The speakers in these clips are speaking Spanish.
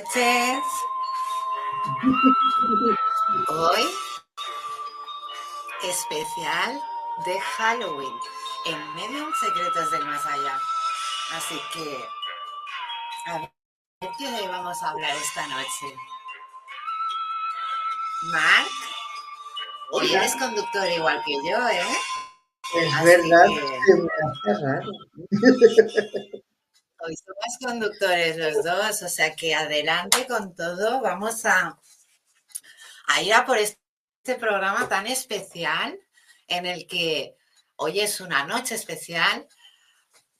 Noches. Hoy, especial de Halloween en Medium Secretos del Más Allá. Así que, a ver qué vamos a hablar esta noche. Mark, hoy eres conductor igual que yo, ¿eh? Es verdad, que... me hace raro. Hoy somos conductores los dos, o sea que adelante con todo. Vamos a, a ir a por este programa tan especial en el que hoy es una noche especial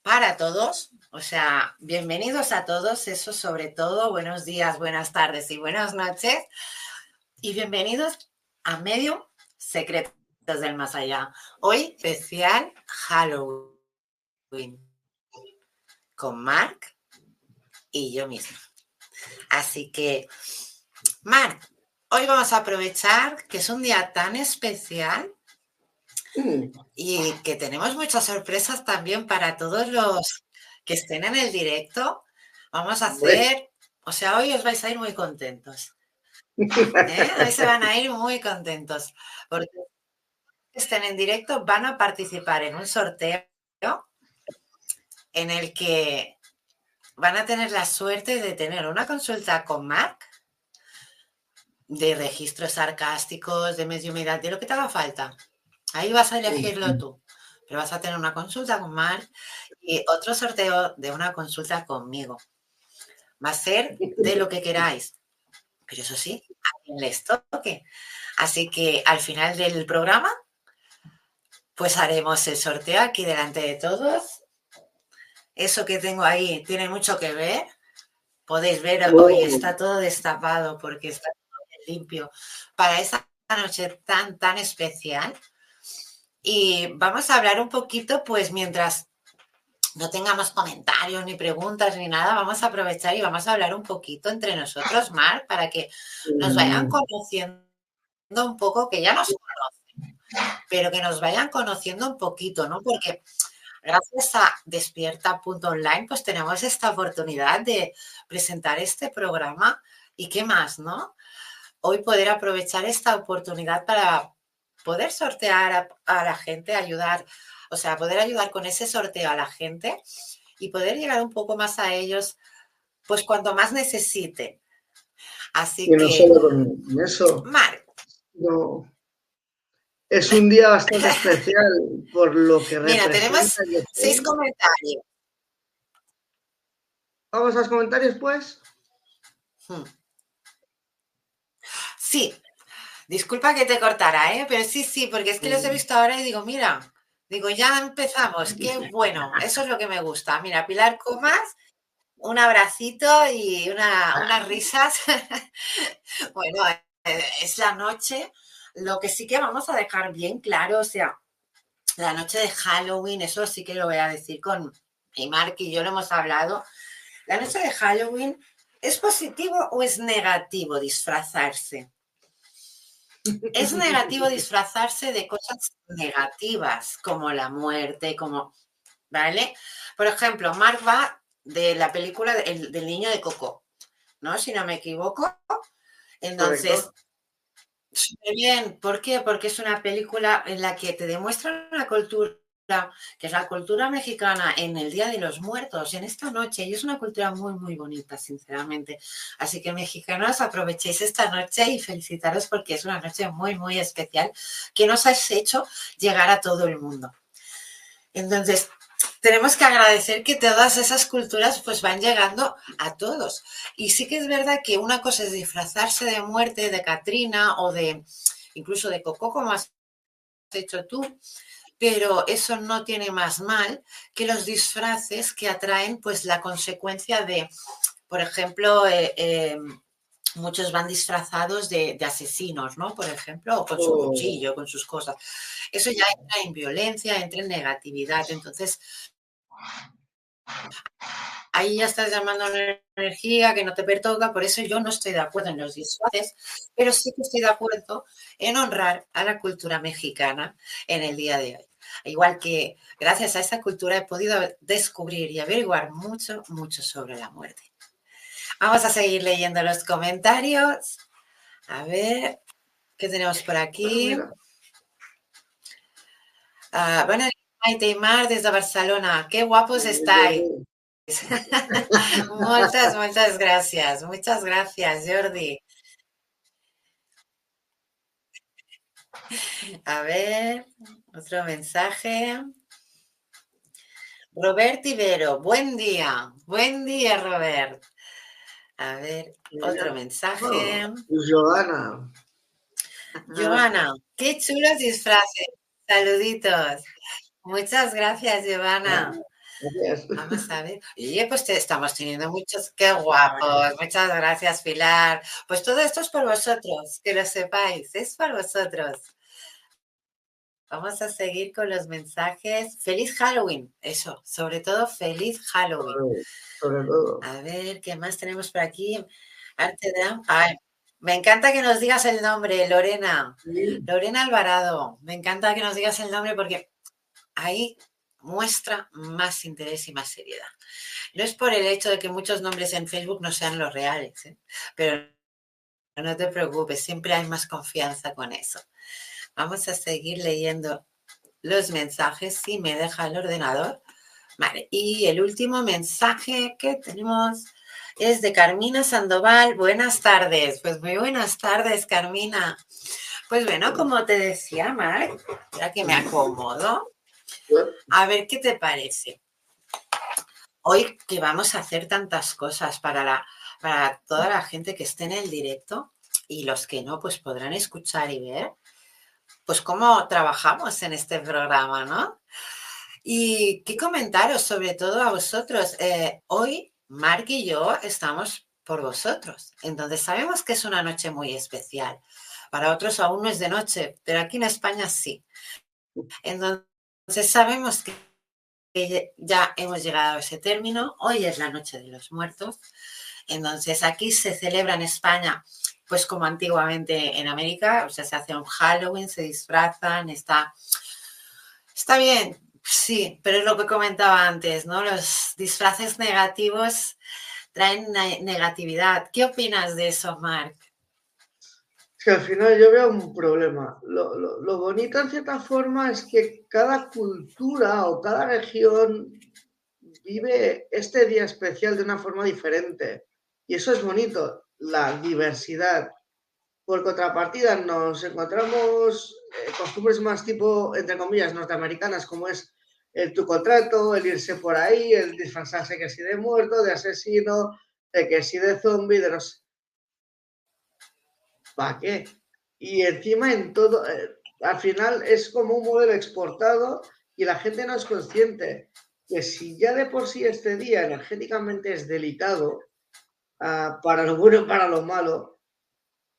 para todos. O sea, bienvenidos a todos, eso sobre todo, buenos días, buenas tardes y buenas noches. Y bienvenidos a Medio Secretos del Más Allá. Hoy especial Halloween con Mark y yo misma. Así que, Mark, hoy vamos a aprovechar que es un día tan especial y que tenemos muchas sorpresas también para todos los que estén en el directo. Vamos a hacer, o sea, hoy os vais a ir muy contentos. ¿eh? Hoy se van a ir muy contentos porque estén en directo van a participar en un sorteo en el que van a tener la suerte de tener una consulta con Mark de registros sarcásticos, de mediumidad, de lo que te haga falta. Ahí vas a elegirlo tú. Pero vas a tener una consulta con Mark y otro sorteo de una consulta conmigo. Va a ser de lo que queráis. Pero eso sí, a quien les toque. Así que al final del programa, pues haremos el sorteo aquí delante de todos eso que tengo ahí tiene mucho que ver. Podéis ver, hoy está todo destapado porque está todo limpio para esta noche tan, tan especial. Y vamos a hablar un poquito, pues mientras no tengamos comentarios ni preguntas ni nada, vamos a aprovechar y vamos a hablar un poquito entre nosotros, Mar, para que nos vayan conociendo un poco, que ya nos conocen, pero que nos vayan conociendo un poquito, ¿no? Porque Gracias a despierta.online, pues tenemos esta oportunidad de presentar este programa y qué más, ¿no? Hoy poder aprovechar esta oportunidad para poder sortear a, la gente, ayudar, o sea, poder ayudar con ese sorteo a la gente y poder llegar un poco más a ellos pues cuanto más necesite. Así Y no que, solo con eso, Marc, no. Es un día bastante especial por lo que Mira, tenemos seis comentarios. Vamos a los comentarios, pues. Hmm. Sí, disculpa que te cortara, ¿eh? Pero sí, sí, porque es que los he visto ahora y digo, mira, digo, ya empezamos, qué bueno, eso es lo que me gusta. Mira, Pilar Comas, un abracito y una, unas risas. Bueno, eh, es la noche. Lo que sí que vamos a dejar bien claro, o sea, la noche de Halloween, eso sí que lo voy a decir con y Mark y yo lo hemos hablado. La noche de Halloween, ¿es positivo o es negativo disfrazarse? Es negativo disfrazarse de cosas negativas, como la muerte, como, ¿vale? Por ejemplo, Mark va de la película de- el- del niño de Coco, ¿no? Si no me equivoco. Entonces, Correcto. Súper bien. ¿Por qué? Porque es una película en la que te demuestra una cultura que es la cultura mexicana en el Día de los Muertos, en esta noche, y es una cultura muy, muy bonita, sinceramente. Así que mexicanos, aprovechéis esta noche y felicitaros porque es una noche muy, muy especial que nos has hecho llegar a todo el mundo. Entonces, tenemos que agradecer que todas esas culturas pues van llegando a todos. Y sí que es verdad que una cosa es disfrazarse de muerte de Katrina o de incluso de Coco, como has hecho tú, pero eso no tiene más mal que los disfraces que atraen pues la consecuencia de, por ejemplo, eh, eh, muchos van disfrazados de, de asesinos, ¿no? Por ejemplo, o con su Oh. cuchillo, con sus cosas. Eso ya entra en violencia, entra en negatividad. Entonces, ahí ya estás llamando a una energía que no te perturba, por eso yo no estoy de acuerdo en los disfraces, pero sí que estoy de acuerdo en honrar a la cultura mexicana en el día de hoy. Igual que gracias a esa cultura he podido descubrir y averiguar mucho, mucho sobre la muerte. Vamos a seguir leyendo los comentarios. A ver, ¿qué tenemos por aquí? Ah, bueno, Maite y Mar desde Barcelona. Qué guapos estáis. Muchas, muchas gracias. Muchas gracias, Jordi. A ver, otro mensaje. Robert Ibero, buen día. Buen día, Robert. A ver, otro mensaje. Pues Giovanna. Giovanna, qué chulos disfraces. Saluditos. Muchas gracias, Giovanna. Gracias. Vamos a ver. Oye, pues te- estamos teniendo muchos, qué guapos. Muchas gracias, Pilar. Pues todo esto es por vosotros, que lo sepáis, es por vosotros. Vamos a seguir con los mensajes. Feliz Halloween, eso, sobre todo feliz Halloween. Sobre todo. A ver, ¿qué más tenemos por aquí? Arte de... Ay, me encanta que nos digas el nombre, Lorena. Sí. Lorena Alvarado, me encanta que nos digas el nombre porque ahí muestra más interés y más seriedad. No es por el hecho de que muchos nombres en Facebook no sean los reales, ¿eh? pero no te preocupes, siempre hay más confianza con eso. Vamos a seguir leyendo los mensajes si me deja el ordenador. Vale, y el último mensaje que tenemos es de Carmina Sandoval. Buenas tardes. Pues muy buenas tardes, Carmina. Pues bueno, como te decía, Mar, ya que me acomodo, a ver qué te parece. Hoy que vamos a hacer tantas cosas para, la, para toda la gente que esté en el directo y los que no, pues podrán escuchar y ver, pues cómo trabajamos en este programa, ¿no? Y qué comentaros, sobre todo a vosotros. Eh, hoy, Mark y yo estamos por vosotros. Entonces, sabemos que es una noche muy especial. Para otros aún no es de noche, pero aquí en España sí. Entonces, sabemos que ya hemos llegado a ese término. Hoy es la noche de los muertos. Entonces, aquí se celebra en España, pues como antiguamente en América, o sea, se hace un Halloween, se disfrazan, está, está bien, sí, pero es lo que comentaba antes, ¿no? Los disfraces negativos traen ne- negatividad. ¿Qué opinas de eso, Mark? Es que al final yo veo un problema. Lo bonito en cierta forma es que cada cultura o cada región vive este día especial de una forma diferente. Y eso es bonito, la diversidad. Por contrapartida, nos encontramos eh, costumbres más tipo, entre comillas, norteamericanas, como es el tu contrato, el irse por ahí, el disfrazarse que si de muerto, de asesino, de que si de zombie, de los... ¿Para qué? Y encima en todo, eh, al final es como un modelo exportado y la gente no es consciente que si ya de por sí este día energéticamente es delicado, uh, para lo bueno y para lo malo,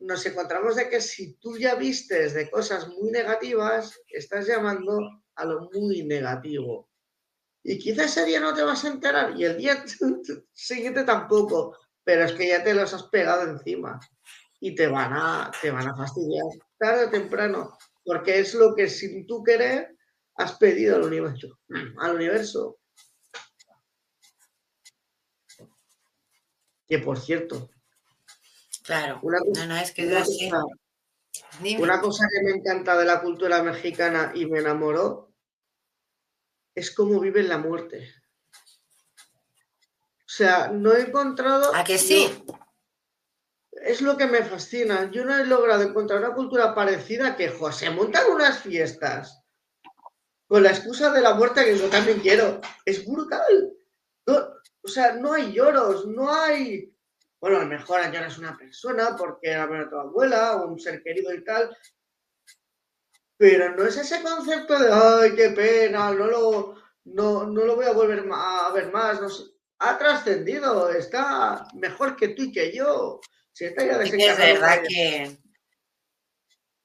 nos encontramos de que si tú ya vistes de cosas muy negativas, estás llamando a lo muy negativo. Y quizás ese día no te vas a enterar y el día siguiente tampoco, pero es que ya te los has pegado encima y te van a, te van a fastidiar tarde o temprano, porque es lo que sin tú querer has pedido al universo. Al universo. Que por cierto. Claro. Una cosa, no, es que una cosa que me encanta de la cultura mexicana y me enamoró es cómo viven la muerte. O sea, no he encontrado. ¿A que sí? es lo que me fascina. Yo no he logrado encontrar una cultura parecida que, José, montan unas fiestas con la excusa de la muerte que yo también quiero. Es brutal. O sea, no hay lloros, no hay bueno, a lo mejor añoras una persona porque era tu abuela o un ser querido y tal, pero no es ese concepto de, ay, qué pena, no lo, no, lo voy a volver a ver más, no ha trascendido, está mejor que tú y que yo. Si está ya sí que es verdad que...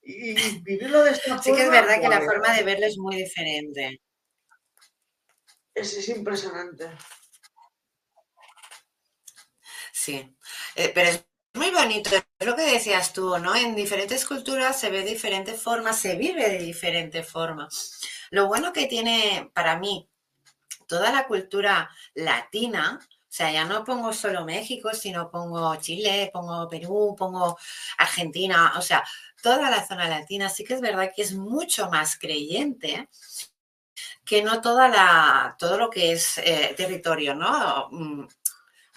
Y, vivirlo de esta forma... Sí que es verdad que la forma de verlo es muy diferente. es impresionante. Sí, eh, pero es muy bonito, es lo que decías tú, ¿no? En diferentes culturas se ve de diferente forma, se vive de diferente forma. Lo bueno que tiene para mí toda la cultura latina, o sea, ya no pongo solo México, sino pongo Chile, pongo Perú, pongo Argentina, o sea, toda la zona latina, sí que es verdad que es mucho más creyente que no toda la, todo lo que es eh, territorio, ¿no?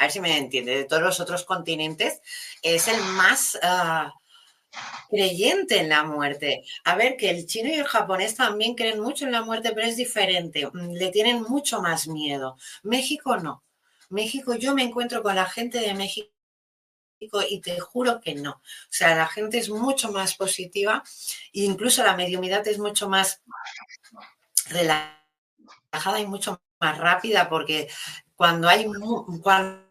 A ver si me entiende, de todos los otros continentes, es el más ah, creyente en la muerte. A ver, que el chino y el japonés también creen mucho en la muerte, pero es diferente, mm, le tienen mucho más miedo. México no. México, yo me encuentro con la gente de México y te juro que no. O sea, la gente es mucho más positiva, e incluso la mediumidad es mucho más relajada y mucho más rápida, porque cuando hay cuando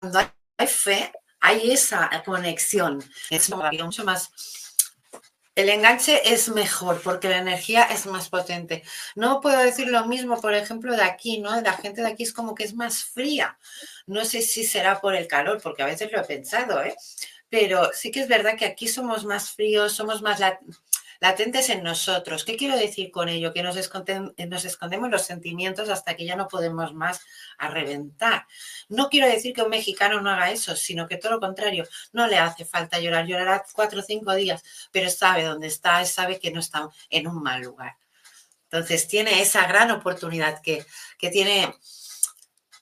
cuando hay fe, hay esa conexión. Es mucho más. El enganche es mejor porque la energía es más potente. No puedo decir lo mismo, por ejemplo, de aquí, ¿no? La gente de aquí es como que es más fría. No sé si será por el calor, porque a veces lo he pensado, ¿eh? Pero sí que es verdad que aquí somos más fríos, somos más latentes en nosotros. ¿Qué quiero decir con ello? Que nos, escondemos los sentimientos hasta que ya no podemos más a reventar. No quiero decir que un mexicano no haga eso, sino que todo lo contrario, no le hace falta llorar, llorará cuatro o cinco días, pero sabe dónde está, sabe que no está en un mal lugar. Entonces tiene esa gran oportunidad que, que tiene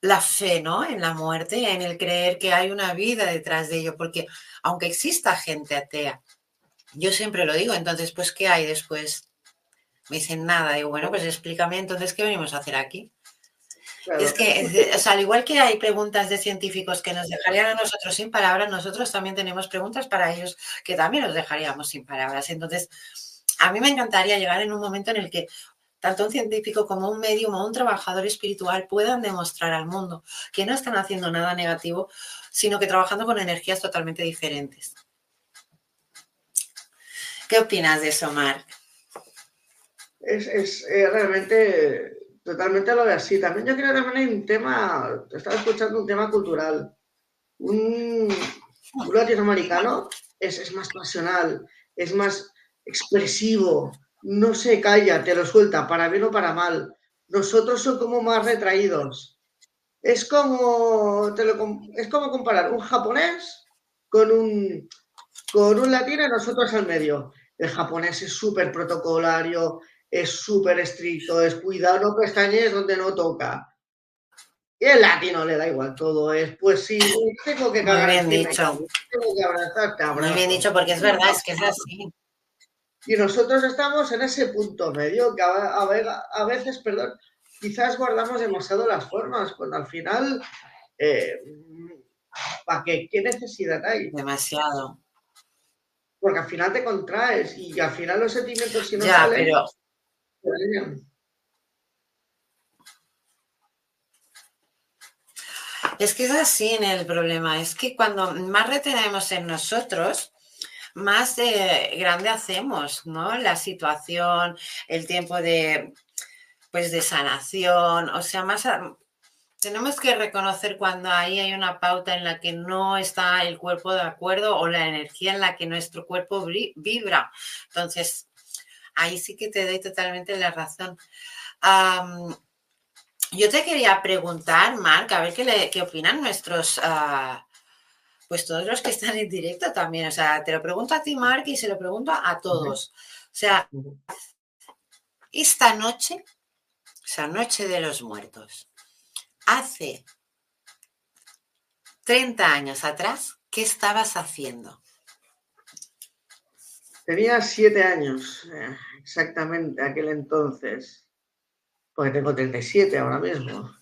la fe, ¿no? En la muerte, en el creer que hay una vida detrás de ello, porque aunque exista gente atea, yo siempre lo digo, entonces, pues, ¿qué hay después? Me dicen nada, digo, bueno, pues explícame entonces qué venimos a hacer aquí. Es que, o sea, al igual que hay preguntas de científicos que nos dejarían a nosotros sin palabras, nosotros también tenemos preguntas para ellos que también nos dejaríamos sin palabras. Entonces, a mí me encantaría llegar en un momento en el que tanto un científico como un médium o un trabajador espiritual puedan demostrar al mundo que no están haciendo nada negativo, sino que trabajando con energías totalmente diferentes. ¿Qué opinas de eso, Marc? Es, eh, realmente totalmente lo de así. También yo creo que también un tema, estaba escuchando un tema cultural. Un, latinoamericano es, es más pasional, es más expresivo, no se calla, te lo suelta, para bien o para mal. Nosotros somos como más retraídos. Es como, es como comparar un japonés con un, con un latino y nosotros al medio. El japonés es súper protocolario, es súper estricto, es cuidado, no pestañees donde no toca. Y el latino le da igual, todo es, pues sí, tengo que cagar. Muy bien dicho. tengo que abrazarte, Muy bien dicho, porque es verdad, es que es así. Y nosotros estamos en ese punto medio, que a, veces, perdón, quizás guardamos demasiado las formas, cuando al final, eh, ¿para qué? ¿Qué necesidad hay? Demasiado. Porque al final te contraes y al final los sentimientos si no ya, Pero... Es que es así en el problema, es que cuando más retenemos en nosotros, más grande hacemos, ¿no? La situación, el tiempo de, pues, de sanación, o sea, más tenemos que reconocer cuando ahí hay una pauta en la que no está el cuerpo de acuerdo o la energía en la que nuestro cuerpo vibra. Entonces, ahí sí que te doy totalmente la razón. yo te quería preguntar, Marc, a ver qué, opinan nuestros, uh, pues todos los que están en directo también. O sea, te lo pregunto a ti, Marc, y se lo pregunto a todos. O sea, esta noche, esa noche de los muertos, hace 30 años atrás, ¿qué estabas haciendo? Tenía siete años, eh, exactamente, aquel entonces, porque tengo 37 ahora mismo.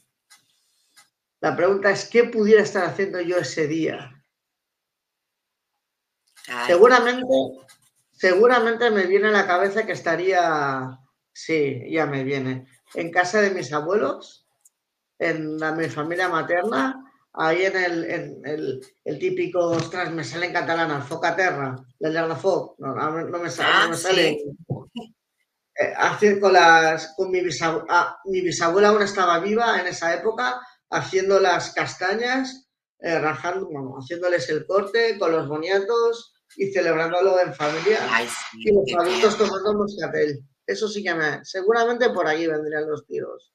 La pregunta es, ¿qué pudiera estar haciendo yo ese día? Seguramente, seguramente me viene a la cabeza que estaría, sí, ya me viene, en casa de mis abuelos, en la, mi familia materna, ahí en el, en el, el, típico, ostras, me sale en catalán, el focaterra, el de la foc, no, no, me sale, no me ah, sale. Eh, con las, con mi bisabuela, ah, mi bisabuela aún estaba viva en esa época, haciendo las castañas, eh, rajando, haciéndoles el corte con los boniatos y celebrándolo en familia y los adultos tomando moscatel. Eso sí que me... Seguramente por ahí vendrían los tiros.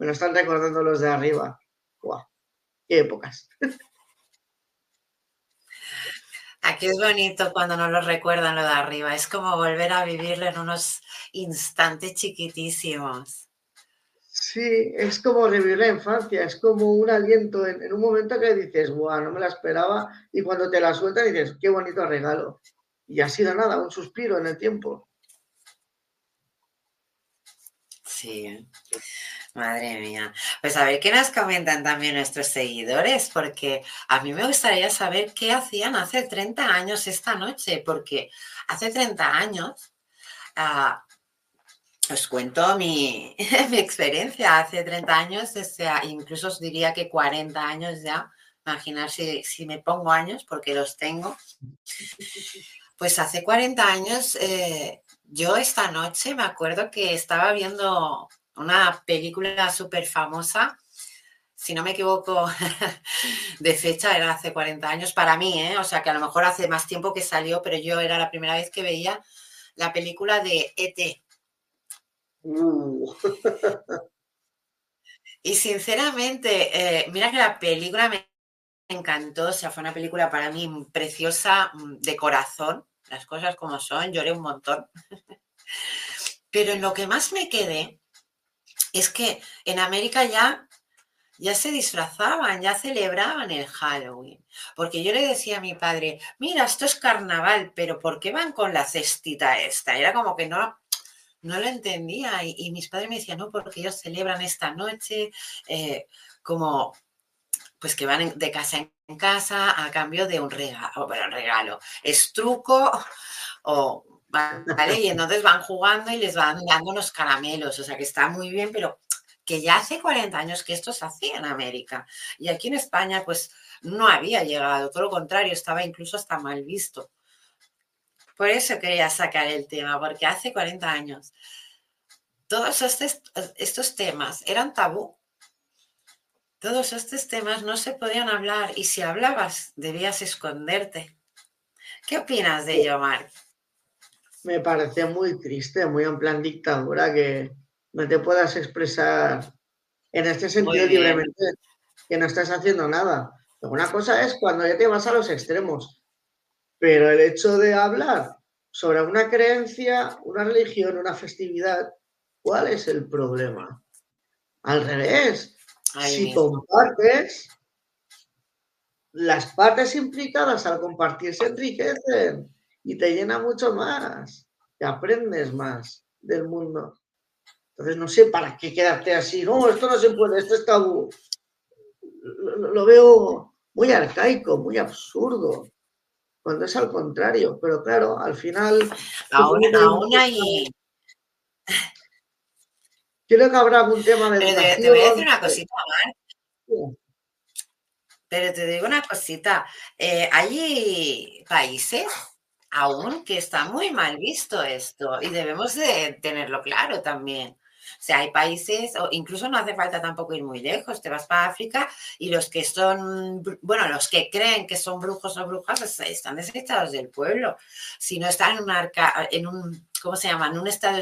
Me lo están recordando los de arriba. ¡Guau! ¡Qué épocas! Aquí es bonito cuando nos lo recuerdan lo de arriba. Es como volver a vivirlo en unos instantes chiquitísimos. Sí, es como revivir la infancia, es como un aliento en, un momento que dices, guau, no me la esperaba, y cuando te la sueltan dices, qué bonito regalo. Y ha sido nada, un suspiro en el tiempo. Sí. Madre mía. Pues a ver qué nos comentan también nuestros seguidores, porque a mí me gustaría saber qué hacían hace 30 años esta noche, porque hace 30 años, ah, os cuento mi, experiencia, hace 30 años, incluso os diría que 40 años ya, imaginar si, me pongo años, porque los tengo. Pues hace 40 años, eh, yo esta noche me acuerdo que estaba viendo una película súper famosa, si no me equivoco, de fecha, era hace 40 años para mí, ¿eh? o sea que a lo mejor hace más tiempo que salió, pero yo era la primera vez que veía la película de ET. Uh. y sinceramente, eh, mira que la película me encantó, o sea, fue una película para mí preciosa, mm, de corazón, las cosas como son, lloré un montón. Pero en lo que más me quedé es que en América ya, ya se disfrazaban, ya celebraban el Halloween. Porque yo le decía a mi padre, mira, esto es carnaval, pero ¿por qué van con la cestita esta? Era como que no, no lo entendía. Y, mis padres me decían, no, porque ellos celebran esta noche eh, como pues que van de casa en casa a cambio de un regalo, bueno, regalo, es truco o Y entonces van jugando y les van dando unos caramelos, o sea que está muy bien, pero que ya hace 40 años que esto se hacía en América. Y aquí en España, pues no había llegado, todo lo contrario, estaba incluso hasta mal visto. Por eso quería sacar el tema, porque hace 40 años todos estos, estos temas eran tabú. Todos estos temas no se podían hablar y si hablabas debías esconderte. ¿Qué opinas de ello, Marc? Me parece muy triste, muy en plan dictadura, que no te puedas expresar en este sentido libremente, que no estás haciendo nada. Una cosa es cuando ya te vas a los extremos, pero el hecho de hablar sobre una creencia, una religión, una festividad, ¿cuál es el problema? Al revés, si compartes, las partes implicadas al compartir se enriquecen y te llena mucho más, te aprendes más del mundo. Entonces, no sé para qué quedarte así. No, esto no se puede, esto es tabú. Lo, veo muy arcaico, muy absurdo, cuando es al contrario. Pero claro, al final. Aún, hay. Creo que habrá algún tema de. te, voy a decir una cosita, más. Pero te digo una cosita. Eh, hay países aún que está muy mal visto esto y debemos de tenerlo claro también. O sea, hay países, o incluso no hace falta tampoco ir muy lejos, te vas para África y los que son, bueno, los que creen que son brujos o brujas están desechados del pueblo. Si no están en un, arca, en un ¿cómo se llama?, en un estado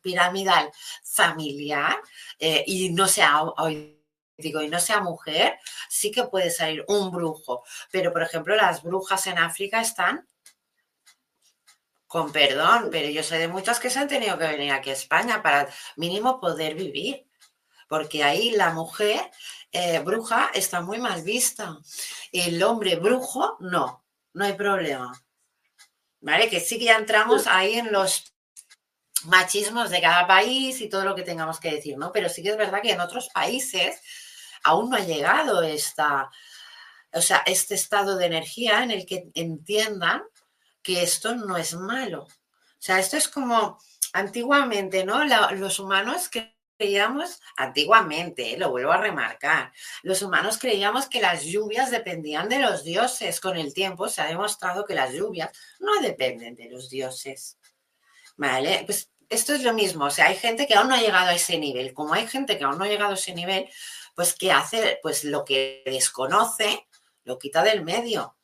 piramidal familiar eh, y no sea hoy digo, y no sea mujer, sí que puede salir un brujo. Pero, por ejemplo, las brujas en África están con perdón, pero yo sé de muchas que se han tenido que venir aquí a España para mínimo poder vivir, porque ahí la mujer eh, bruja está muy mal vista. El hombre brujo, no, no hay problema. ¿Vale? Que sí que ya entramos ahí en los machismos de cada país y todo lo que tengamos que decir, ¿no? Pero sí que es verdad que en otros países aún no ha llegado esta, o sea, este estado de energía en el que entiendan que esto no es malo. O sea, esto es como antiguamente, ¿no? los humanos creíamos, antiguamente, ¿eh? lo vuelvo a remarcar, los humanos creíamos que las lluvias dependían de los dioses. Con el tiempo se ha demostrado que las lluvias no dependen de los dioses. ¿Vale? Pues esto es lo mismo, o sea, hay gente que aún no ha llegado a ese nivel. Como hay gente que aún no ha llegado a ese nivel, pues ¿qué hace? Pues lo que desconoce, lo quita del medio.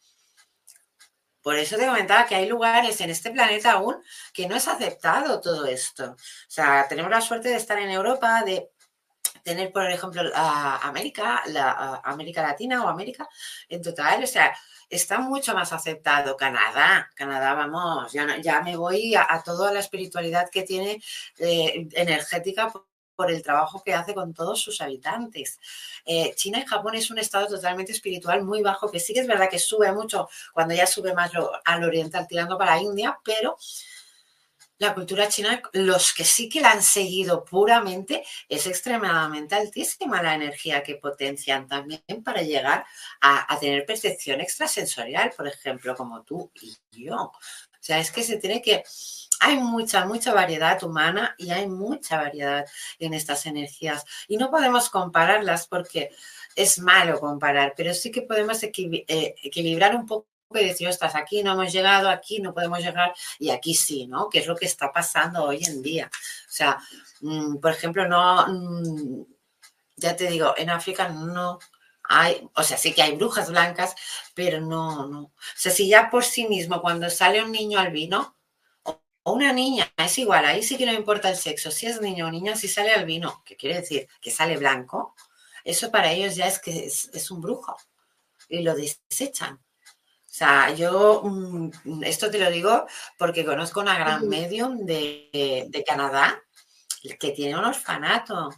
Por eso te comentaba que hay lugares en este planeta aún que no es aceptado todo esto. O sea, tenemos la suerte de estar en Europa, de tener, por ejemplo, América, la América Latina o América en total, o sea, está mucho más aceptado. Canadá, Canadá, vamos, ya, ya me voy a, toda la espiritualidad que tiene eh, energética por el trabajo que hace con todos sus habitantes. Eh, China y Japón es un estado totalmente espiritual muy bajo, que sí que es verdad que sube mucho cuando ya sube más al oriental tirando para India, pero la cultura china, los que sí que la han seguido puramente, es extremadamente altísima la energía que potencian también para llegar a, a tener percepción extrasensorial, por ejemplo, como tú y yo. O sea, es que se tiene que hay mucha, mucha variedad humana y hay mucha variedad en estas energías. Y no podemos compararlas porque es malo comparar, pero sí que podemos eh, equilibrar un poco y decir, ostras, aquí no hemos llegado, aquí no podemos llegar y aquí sí, ¿no? Que es lo que está pasando hoy en día. O sea, mm, por ejemplo, no, mm, ya te digo, en África no hay, o sea, sí que hay brujas blancas, pero no, no. O sea, si ya por sí mismo, cuando sale un niño albino, o una niña, es igual, ahí sí que no importa el sexo, si es niño o niña, si sale albino, que quiere decir que sale blanco, eso para ellos ya es que es, un brujo y lo desechan. O sea, yo mm, esto te lo digo porque conozco una gran medium de, de Canadá que tiene un orfanato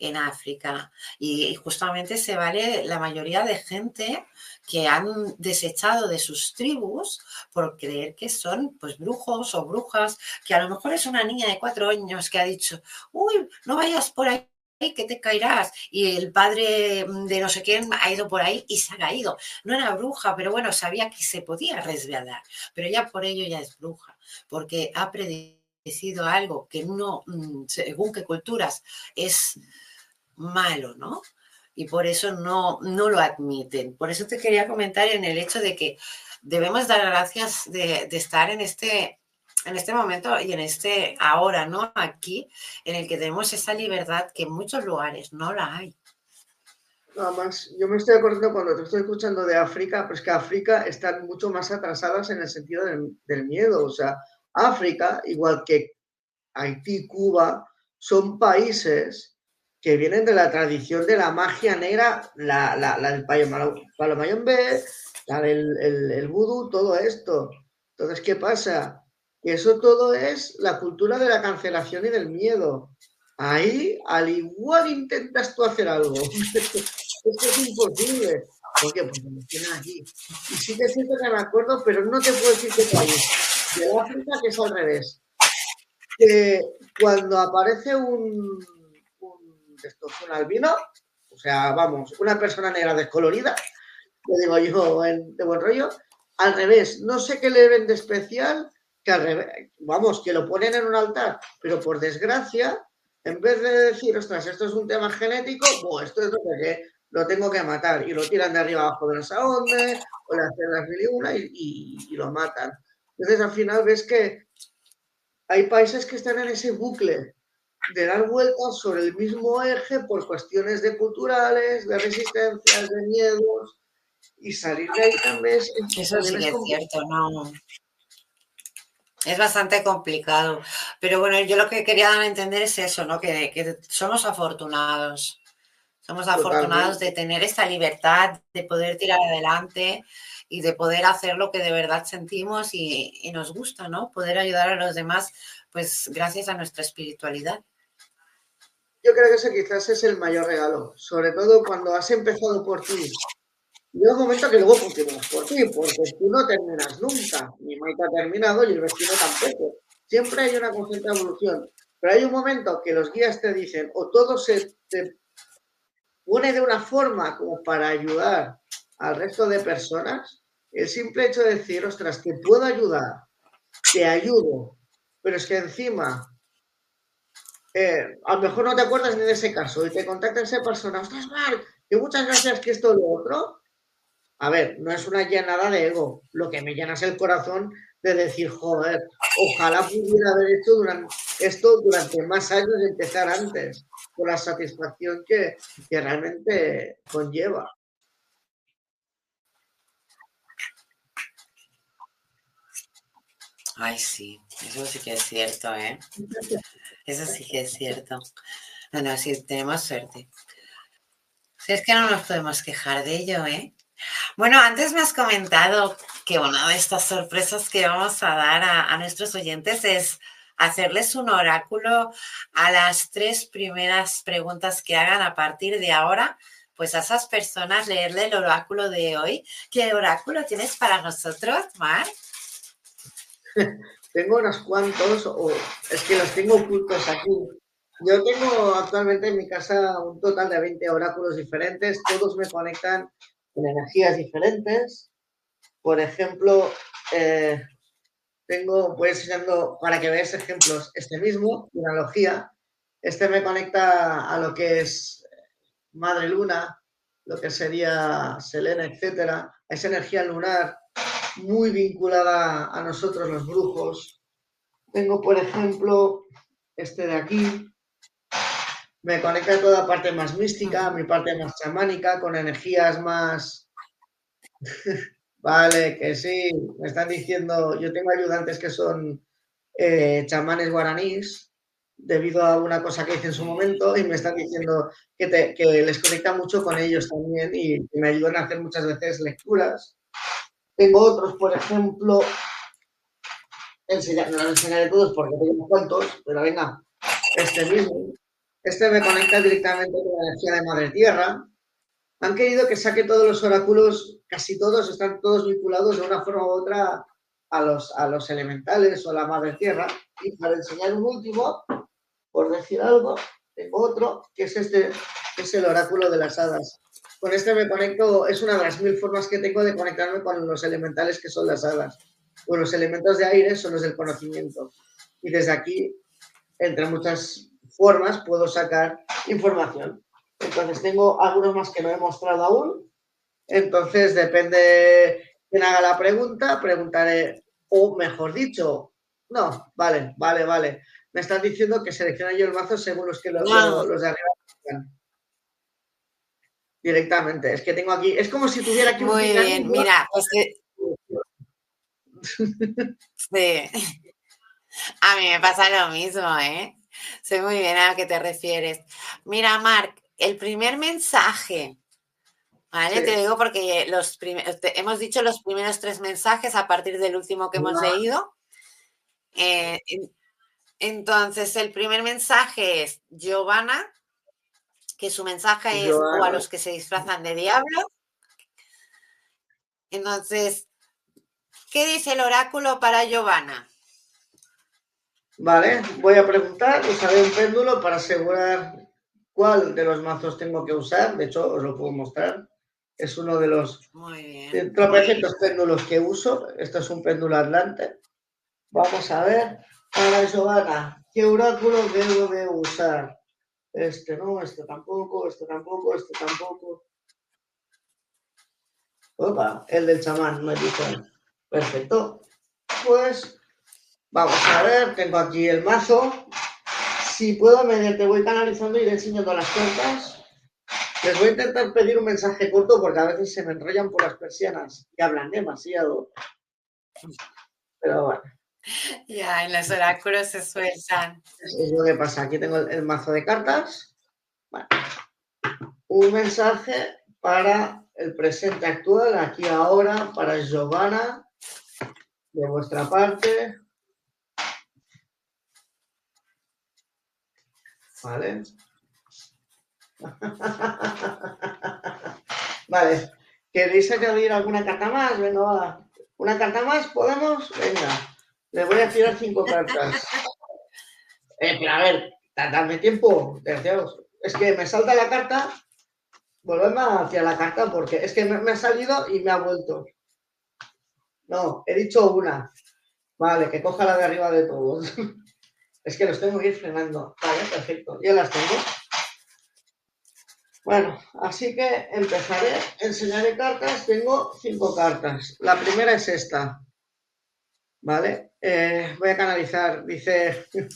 en África y justamente se vale la mayoría de gente que han desechado de sus tribus por creer que son pues brujos o brujas, que a lo mejor es una niña de cuatro años que ha dicho, uy, no vayas por ahí que te caerás. Y el padre de no sé quién ha ido por ahí y se ha caído. No era bruja, pero bueno, sabía que se podía resbalar. Pero ya por ello ya es bruja, porque ha predecido algo que no, mm, según qué culturas, es malo, ¿no? y por eso no, no lo admiten. Por eso te quería comentar en el hecho de que debemos dar gracias de, estar en este, en este momento y en este ahora, ¿no? Aquí, en el que tenemos esa libertad que en muchos lugares no la hay. Nada más, yo me estoy acordando cuando te estoy escuchando de África, pues que África están mucho más atrasadas en el sentido del, del miedo. O sea, África, igual que Haití, Cuba, son países que vienen de la tradición de la magia negra, la, la, la del Palomayombe, la del el, el vudú, todo esto. Entonces, ¿qué pasa? Eso todo es la cultura de la cancelación y del miedo. ahí al igual intentas tú hacer algo. Esto es imposible. ¿Por qué? Porque me tienen aquí. Y sí que siento que me acuerdo, pero no te puedo decir qué país. De África, que es al revés. Que cuando aparece un, esto, un albino, o sea, vamos, una persona negra descolorida, lo digo yo en, de buen rollo, al revés, no sé qué le ven de especial, vamos, que lo ponen en un altar, pero por desgracia, en vez de decir, ostras, esto es un tema genético, pues esto es lo que lo tengo que matar, y lo tiran de arriba abajo de la saonde, o le hacen las mil y, y, lo matan. Entonces al final ves que hay países que están en ese bucle de dar vueltas sobre el mismo eje por cuestiones de culturales, de resistencias, de miedos, y salir de ahí también es... Eso sí es, cierto, no. Es bastante complicado. Pero bueno, yo lo que quería dar a entender es eso, ¿no? Que, que somos afortunados. Somos afortunados de tener esta libertad, de poder tirar adelante y de poder hacer lo que de verdad sentimos y, y nos gusta, ¿no? Poder ayudar a los demás, pues gracias a nuestra espiritualidad. Yo creo que ese quizás es el mayor regalo, sobre todo cuando has empezado por ti Llega un momento que luego continúas por ti, porque tú no terminas nunca. Mi Maite ha terminado y el vecino tampoco. Siempre hay una constante evolución. Pero hay un momento que los guías te dicen, o todo se te pone de una forma como para ayudar al resto de personas. El simple hecho de decir, ostras, te puedo ayudar, te ayudo, pero es que encima eh, a lo mejor no te acuerdas ni de ese caso y te contacta esa persona, ostras, Marc, que muchas gracias que esto lo otro, a ver, no es una llenada de ego, lo que me llena es el corazón de decir, joder, ojalá pudiera haber hecho esto durante más años de empezar antes, por la satisfacción que, que realmente conlleva. Ay, sí, eso sí que es cierto, ¿eh? Eso sí que es cierto. No, no, sí, tenemos suerte. Es que no nos podemos quejar de ello, ¿eh? Bueno, antes me has comentado que una de estas sorpresas que vamos a dar a, nuestros oyentes es hacerles un oráculo a las tres primeras preguntas que hagan a partir de ahora, pues a esas personas leerle el oráculo de hoy. ¿Qué oráculo tienes para nosotros, Mar? tengo unos cuantos, o es que los tengo ocultos aquí. Yo tengo actualmente en mi casa un total de 20 oráculos diferentes, todos me conectan con energías diferentes. Por ejemplo, eh, tengo, voy enseñando para que veáis ejemplos, este mismo, una analogía. Este me conecta a lo que es Madre Luna, lo que sería Selena, etcétera, a esa energía lunar muy vinculada a nosotros los brujos. Tengo, por ejemplo, este de aquí, me conecta a toda parte más mística, mi parte más chamánica, con energías más... vale, que sí, me están diciendo, yo tengo ayudantes que son eh, chamanes guaraníes, debido a una cosa que hice en su momento, y me están diciendo que, les conecta mucho con ellos también y, me ayudan a hacer muchas veces lecturas. Tengo otros, por ejemplo, enseñar, no los enseñaré todos porque tengo cuantos, pero venga, este mismo, este me conecta directamente con la energía de Madre Tierra. Han querido que saque todos los oráculos, casi todos, están todos vinculados de una forma u otra a los, a los elementales o a la Madre Tierra. Y para enseñar un último, por decir algo, tengo otro, que es este, que es el oráculo de las hadas. Con este me conecto, es una de las mil formas que tengo de conectarme con los elementales que son las hadas. O los elementos de aire son los del conocimiento. Y desde aquí, entre muchas formas puedo sacar información. Entonces tengo algunos más que no he mostrado aún. Entonces depende de quién haga la pregunta, preguntaré, o mejor dicho, no, vale, vale, vale. Me están diciendo que selecciona yo el mazo según los que los, los de arriba directamente. Es que tengo aquí, es como si tuviera aquí Muy bien, mira, pues sí. A mí me pasa lo mismo, ¿eh? Sé muy bien a qué te refieres. Mira, Marc, el primer mensaje, ¿vale? Te digo porque los hemos dicho los primeros tres mensajes a partir del último que hemos leído. Eh, Entonces, el primer mensaje es Giovanna, que su mensaje es o a los que se disfrazan de diablo. Entonces, ¿qué dice el oráculo para Giovanna? Vale, voy a preguntar, usaré un péndulo para asegurar cuál de los mazos tengo que usar. De hecho, os lo puedo mostrar. Es uno de los tropecientos péndulos que uso. Esto es un péndulo atlante. Vamos a ver. Para Giovanna, ¿qué oráculo debo de usar? Este no, este tampoco, este tampoco, este tampoco. Opa, el del chamán, me dice. Perfecto. Pues vamos a ver, tengo aquí el mazo. Si puedo, mediante voy canalizando y enseñando las cartas. Les voy a intentar pedir un mensaje corto porque a veces se me enrollan por las persianas y hablan demasiado. Pero bueno. Ya, en los oráculos se sueltan. Es lo que pasa. Aquí tengo el, mazo de cartas. Un mensaje para el presente actual, aquí ahora, para Giovanna, de vuestra parte. Vale. vale. ¿Queréis añadir alguna carta más? Venga, ¿Una carta más? ¿Podemos? Venga. Le voy a tirar cinco cartas. Eh, pero a ver, dame tiempo. Es que me salta la carta. Volvemos hacia la carta porque es que me, ha salido y me ha vuelto. No, he dicho una. Vale, que coja la de arriba de todos. es que los tengo que ir frenando. Vale, perfecto. Ya las tengo. Bueno, así que empezaré. Enseñaré cartas. Tengo cinco cartas. La primera es esta. ¿Vale? Eh, voy a canalizar. Dice,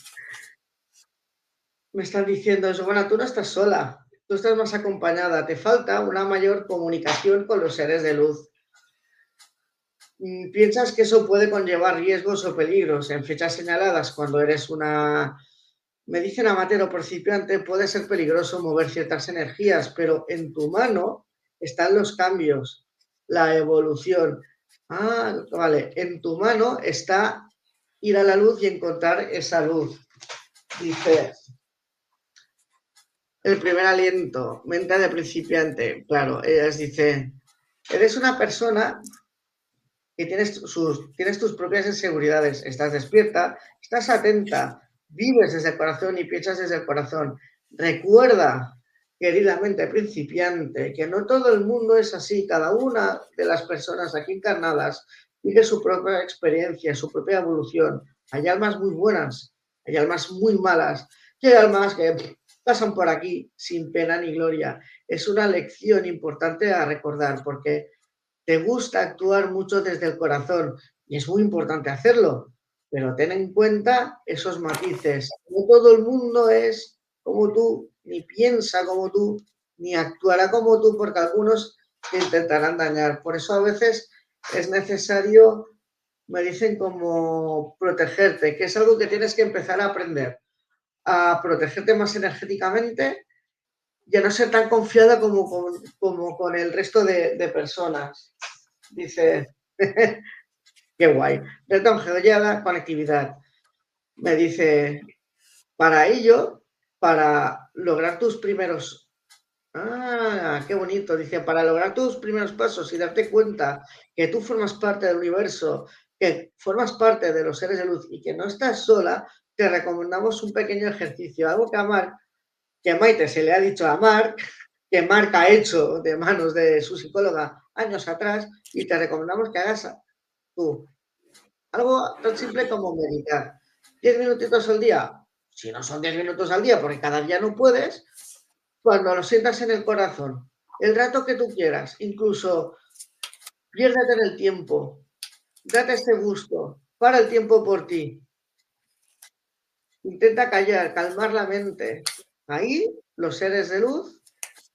me están diciendo. Bueno, tú no estás sola. Tú estás más acompañada. Te falta una mayor comunicación con los seres de luz. Mm, ¿Piensas que eso puede conllevar riesgos o peligros en fechas señaladas cuando eres una... Me dicen amateur o principiante, puede ser peligroso mover ciertas energías, pero en tu mano están los cambios, la evolución. Ah, vale. En tu mano está ir a la luz y encontrar esa luz. Dice, el primer aliento, mente de principiante. Claro, ellas dicen, eres una persona que tienes, tienes tus propias inseguridades, estás despierta, estás atenta, vives desde el corazón y piensas desde el corazón. Recuerda queridamente principiante, que no todo el mundo es así, cada una de las personas aquí encarnadas vive su propia experiencia, su propia evolución. Hay almas muy buenas, hay almas muy malas, y hay almas que pasan por aquí sin pena ni gloria. Es una lección importante a recordar porque te gusta actuar mucho desde el corazón y es muy importante hacerlo, pero ten en cuenta esos matices. No todo el mundo es como tú ni piensa como tú, ni actuará como tú, porque algunos te intentarán dañar. Por eso a veces es necesario, me dicen, como protegerte, que es algo que tienes que empezar a aprender, a protegerte más energéticamente y a no ser tan confiada como con, el resto de, personas. Dice, qué guay. Reto la conectividad. Me dice, para ello para lograr tus primeros... Ah, qué bonito. Dice, para lograr tus primeros pasos y darte cuenta que tú formas parte del universo, que formas parte de los seres de luz y que no estás sola, te recomendamos un pequeño ejercicio. Algo que a Mark, que Maite se le ha dicho a Mark, que Mark ha hecho de manos de su psicóloga años atrás, y te recomendamos que hagas tú. Algo tan simple como meditar. Diez minutitos al día, si no son 10 minutos al día, porque cada día no puedes, cuando lo sientas en el corazón, el rato que tú quieras, incluso piérdete en el tiempo, date este gusto, para el tiempo por ti. Intenta callar, calmar la mente. Ahí los seres de luz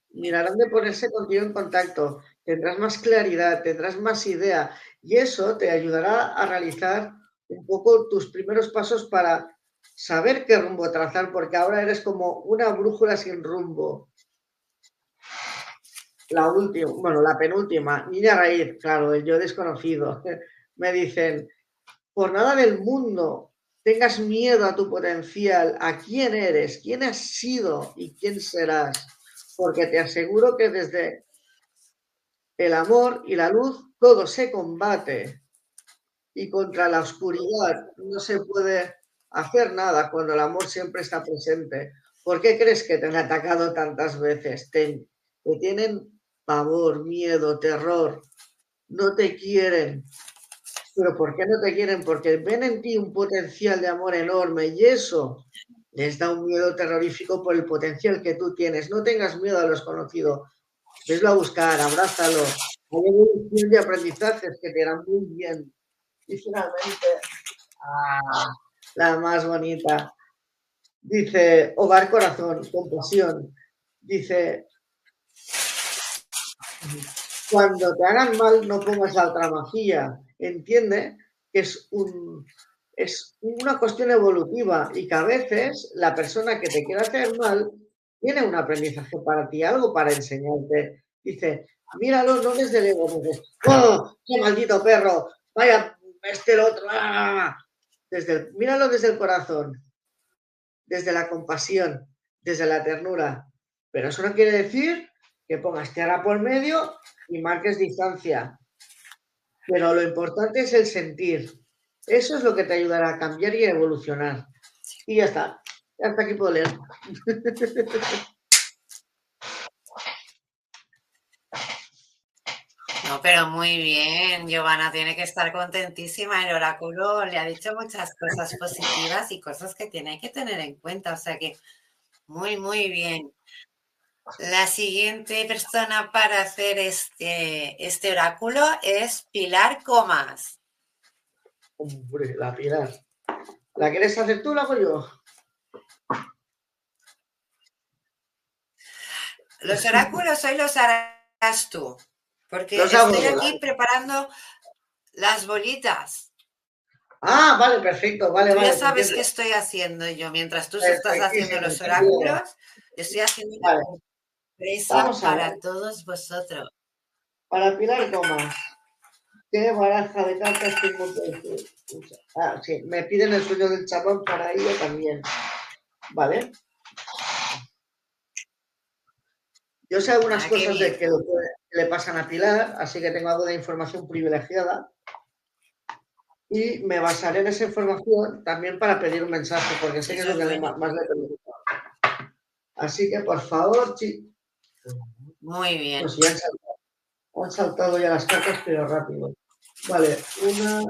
mirarán de ponerse contigo en contacto. Tendrás más claridad, tendrás más idea y eso te ayudará a realizar un poco tus primeros pasos para saber qué rumbo trazar, porque ahora eres como una brújula sin rumbo. La última, bueno, la penúltima, niña raíz, claro, el yo desconocido. Me dicen, por nada del mundo tengas miedo a tu potencial, a quién eres, quién has sido y quién serás, porque te aseguro que desde el amor y la luz todo se combate y contra la oscuridad no se puede hacer nada cuando el amor siempre está presente. ¿Por qué crees que te han atacado tantas veces? Te, tienen pavor, miedo, terror, no te quieren, pero ¿por qué no te quieren? Porque ven en ti un potencial de amor enorme y eso les da un miedo terrorífico por el potencial que tú tienes. No tengas miedo a lo desconocido. Veslo a buscar, abrázalo. Hay evolución de aprendizajes que te harán muy bien. Y finalmente, ah, la más bonita. Dice, hogar corazón, compasión. Dice, cuando te hagan mal, no pongas la otra magia entiende que es, un, es una cuestión evolutiva y que a veces la persona que te quiere hacer mal tiene un aprendizaje para ti, algo para enseñarte. Dice, míralo no desde el ego, ¡oh, qué maldito perro! Vaya, este el otro. ¡ah! Míralo desde el corazón, desde la compasión, desde la ternura. Pero eso no quiere decir que pongas tierra por medio y marques distancia. Pero lo importante es el sentir. Eso es lo que te ayudará a cambiar y a evolucionar. Y ya está. Hasta aquí puedo leer. No, pero muy bien, Giovanna tiene que estar contentísima. El oráculo le ha dicho muchas cosas positivas y cosas que tiene que tener en cuenta. O sea que muy, muy bien. La siguiente persona para hacer este, este oráculo es Pilar Comas. Hombre, la Pilar. ¿La quieres hacer tú o la hago yo? Los oráculos hoy los harás tú, porque estoy aquí preparando las bolitas. Ah, vale, perfecto, vale, Ya sabes qué estoy haciendo yo. Mientras tú estás haciendo los oráculos, estoy haciendo para todos vosotros. Para Pilar Comas. ¿Qué baraja de cartas tengo que Ah, sí, me piden el sueño del chabón para ello también. ¿Vale? Yo sé algunas ah, cosas de que, le pasan a Pilar, así que tengo algo de información privilegiada. Y me basaré en esa información también para pedir un mensaje, porque sé que es lo que más, le pedí. Así que, por favor, chicos. Muy bien. Pues ya han saltado, ya las cartas, pero rápido. Vale, una.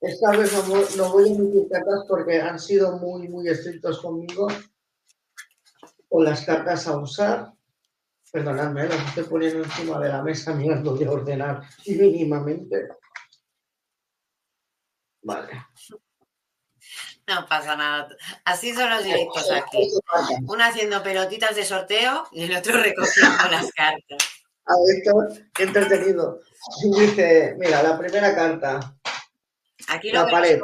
Esta vez no, voy a emitir cartas porque han sido muy, muy estrictos conmigo con las cartas a usar. Perdonadme, las estoy poniendo encima de la mesa mirando de ordenar mínimamente. Vale. No pasa nada. Así son los directos aquí. Uno haciendo pelotitas de sorteo y el otro recogiendo las cartas. A esto, qué entretenido. Dice, mira, la primera carta. Aquí lo la pared.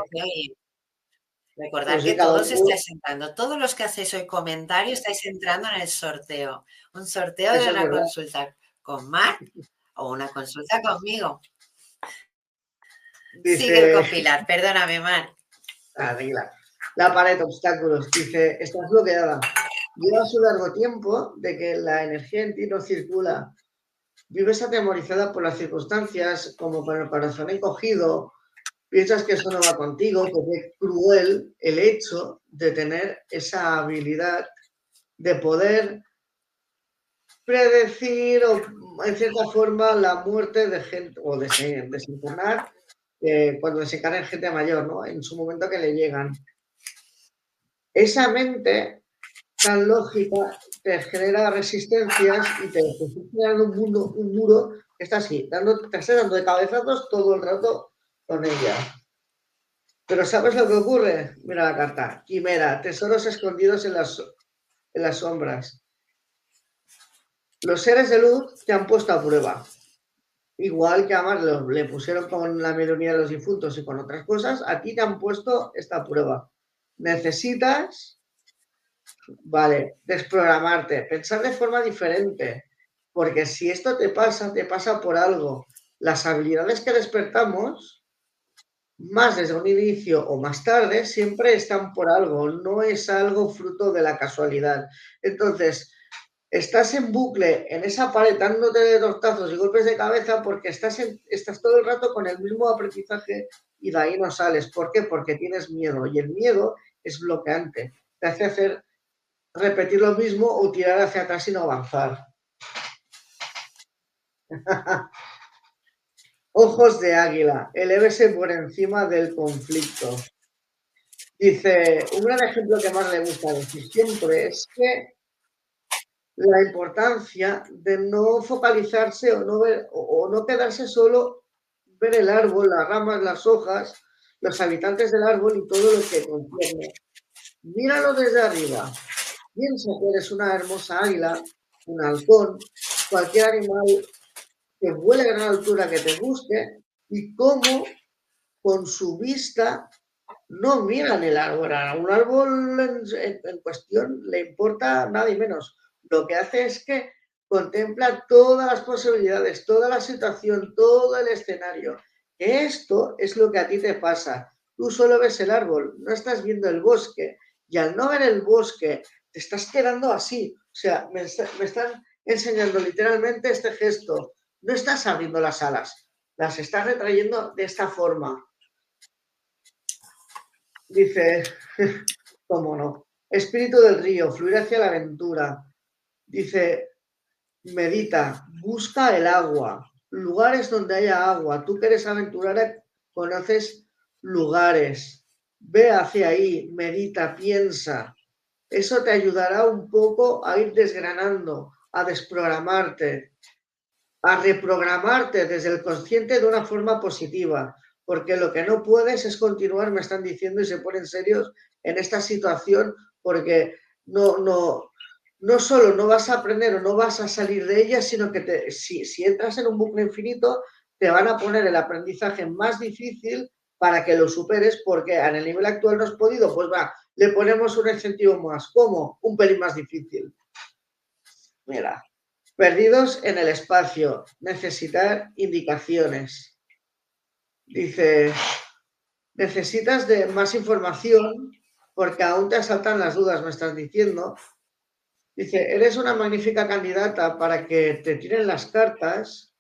Recordad pues que todos estáis entrando. Todos los que hacéis hoy comentarios estáis entrando en el sorteo. Un sorteo de una consulta con Mar o una consulta conmigo. Sigue con Pilar. Perdóname, Mar. La pared de obstáculos. Dice, estás bloqueada. Lleva su largo tiempo de que la energía en ti no circula. Vives atemorizada por las circunstancias, como con el corazón encogido. Piensas que eso no va contigo, que es cruel el hecho de tener esa habilidad de poder predecir o en cierta forma la muerte de gente o de desencarnar cuando se en gente mayor, ¿no? En su momento que le llegan. Esa mente tan lógica te genera resistencias y te, un, mundo, un muro que está así, dando, te está dando de cabezazos todo el rato con ella. Pero ¿sabes lo que ocurre? Mira la carta. Quimera, tesoros escondidos en las, en las sombras. Los seres de luz te han puesto a prueba igual que a le pusieron con la mayoría de los difuntos y con otras cosas, a ti te han puesto esta prueba. Necesitas, vale, desprogramarte, pensar de forma diferente, porque si esto te pasa, te pasa por algo. Las habilidades que despertamos más desde un inicio o más tarde, siempre están por algo, no es algo fruto de la casualidad. Entonces, estás en bucle en esa pared dándote de tortazos y golpes de cabeza porque estás, estás todo el rato con el mismo aprendizaje y de ahí no sales. ¿Por qué? Porque tienes miedo y el miedo es bloqueante, te hace hacer repetir lo mismo o tirar hacia atrás y no avanzar. Ojos de águila, elévese por encima del conflicto. Dice, un gran ejemplo que más le gusta decir siempre es que la importancia de no focalizarse o no, ver, o no quedarse solo ver el árbol, las ramas, las hojas, los habitantes del árbol y todo lo que contiene. Míralo desde arriba. Piensa que eres una hermosa águila, un halcón, cualquier animal que vuele a gran altura que te guste y cómo con su vista no miran el árbol. A un árbol en, cuestión le importa nada y menos. Lo que hace es que contempla todas las posibilidades, toda la situación, todo el escenario. Esto es lo que a ti te pasa. Tú solo ves el árbol, no estás viendo el bosque. Y al no ver el bosque, te estás quedando así. O sea, me están enseñando literalmente este gesto. No estás abriendo las alas, las estás retrayendo de esta forma. Dice, ¿cómo no? Espíritu del río, fluir hacia la aventura. Dice, medita, busca el agua, lugares donde haya agua. Tú que eres aventurera, conoces lugares. Ve hacia ahí, medita, piensa. Eso te ayudará un poco a ir desgranando, a desprogramarte, a reprogramarte desde el consciente de una forma positiva, porque lo que no puedes es continuar, me están diciendo, y se ponen serios en esta situación, porque no, no, no solo no vas a aprender o no vas a salir de ella, sino que si, si entras en un bucle infinito, te van a poner el aprendizaje más difícil para que lo superes, porque en el nivel actual no has podido, pues va, le ponemos un incentivo más. ¿Cómo? Un pelín más difícil. Mira, perdidos en el espacio, necesitar indicaciones. Dice, necesitas de más información porque aún te asaltan las dudas, me estás diciendo, Dice, eres una magnífica candidata para que te tiren las cartas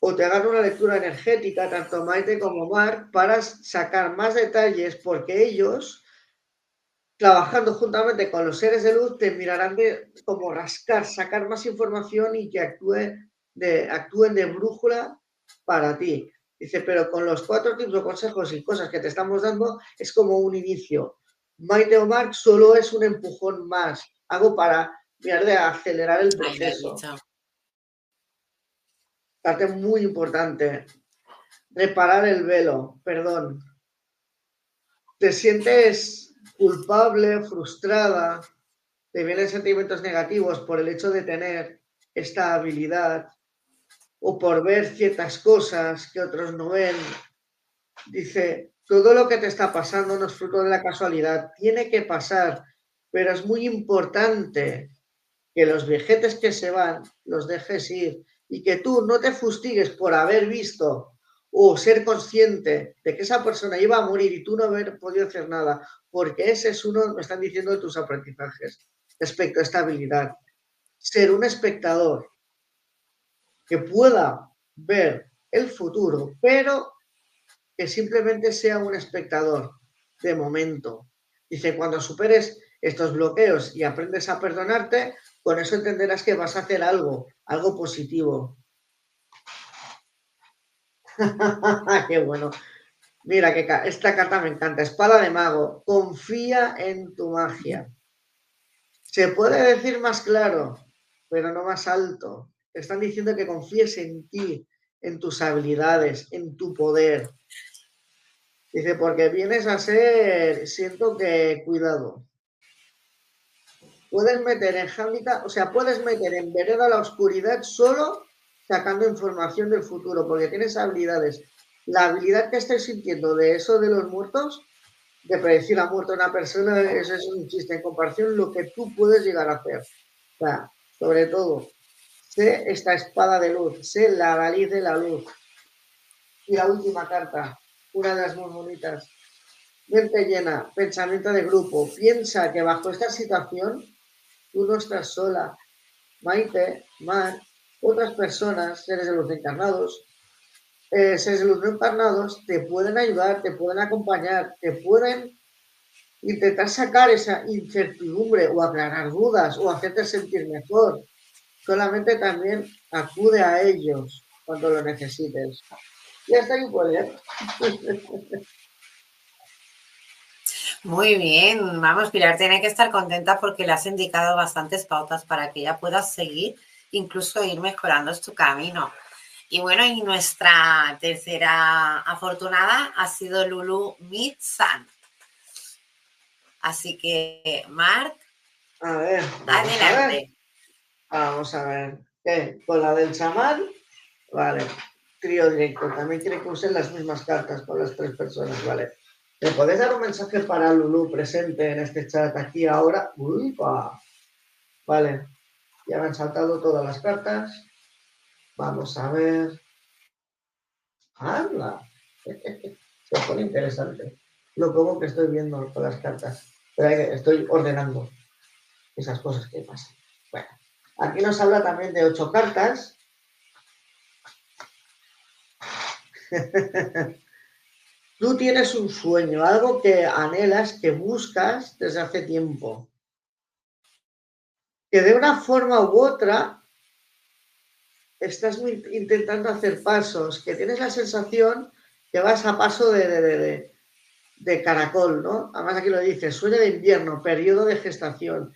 o te hagan una lectura energética, tanto Maite como Mark, para sacar más detalles, porque ellos, trabajando juntamente con los seres de luz, te mirarán de como rascar, sacar más información y que actúe de, actúen de brújula para ti. Dice, pero con los cuatro tipos de consejos y cosas que te estamos dando, es como un inicio. Maite o Mark solo es un empujón más, algo para mirar de acelerar el proceso. Parte muy importante. Reparar el velo, perdón. Te sientes culpable, frustrada, te vienen sentimientos negativos por el hecho de tener esta habilidad o por ver ciertas cosas que otros no ven. Dice, todo lo que te está pasando no es fruto de la casualidad, tiene que pasar, pero es muy importante que los vejetes que se van los dejes ir y que tú no te fustigues por haber visto o ser consciente de que esa persona iba a morir y tú no haber podido hacer nada, porque ese es uno, me están diciendo, de tus aprendizajes respecto a esta habilidad. Ser un espectador que pueda ver el futuro, pero que simplemente sea un espectador de momento. Dice, cuando superes estos bloqueos y aprendes a perdonarte, con eso entenderás que vas a hacer algo, algo positivo. Qué bueno. Mira, que esta carta me encanta. Espada de mago. Confía en tu magia. Se puede decir más claro, pero no más alto. están diciendo que confíes en ti, en tus habilidades, en tu poder. Dice, porque vienes a ser, siento que, cuidado. Puedes meter en hándicap, o sea, puedes meter en vereda la oscuridad solo sacando información del futuro, porque tienes habilidades. La habilidad que estés sintiendo de eso de los muertos, de predecir la muerte de una persona, eso es un chiste en comparación lo que tú puedes llegar a hacer. Sobre todo, sé esta espada de luz, sé la raíz de la luz, Y la última carta, una de las más bonitas. Mente llena, pensamiento de grupo. Piensa que bajo esta situación tú no estás sola. Maite, Mar, otras personas, seres de luz encarnados, eh, seres de luz no encarnados, te pueden ayudar, te pueden acompañar, te pueden intentar sacar esa incertidumbre o aclarar dudas o hacerte sentir mejor. Solamente también acude a ellos cuando lo necesites. Y hasta ahí puede. Muy bien, vamos, Pilar tiene que estar contenta porque le has indicado bastantes pautas para que ella pueda seguir, incluso ir mejorando su camino. Y bueno, y nuestra tercera afortunada ha sido Lulu Mitsan. Así que, Marc, a adelante. Vamos a ver. ¿Qué? ¿Con la del chamán? Vale. Trío directo. También quiere que usen las mismas cartas con las tres personas, ¿vale? ¿Me podés dar un mensaje para Lulu presente en este chat aquí ahora? Uy, Vale. Ya me han saltado todas las cartas. Vamos a ver. ¡Hala! Se pone interesante. Lo pongo que estoy viendo con las cartas. Estoy ordenando esas cosas que pasan. Bueno, aquí nos habla también de ocho cartas. Tú tienes un sueño, algo que anhelas, que buscas desde hace tiempo. Que de una forma u otra estás intentando hacer pasos, que tienes la sensación que vas a paso de, de, caracol, ¿no? Además aquí lo dice, sueño de invierno, periodo de gestación.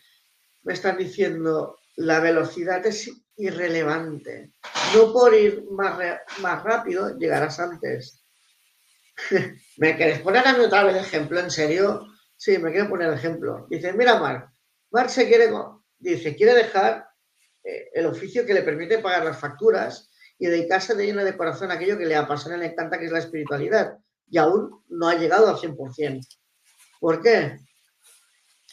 Me están diciendo, la velocidad es irrelevante. No por ir más, más rápido llegarás antes. ¿Me querés poner a mí otra vez ejemplo? ¿En serio? Sí, me quiero poner ejemplo. Dice, mira, Marc, Marc se quiere, dice, quiere dejar eh, el oficio que le permite pagar las facturas y dedicarse de lleno de corazón a aquello que le apasiona y le encanta, que es la espiritualidad. Y aún no ha llegado al 100%. ¿Por qué?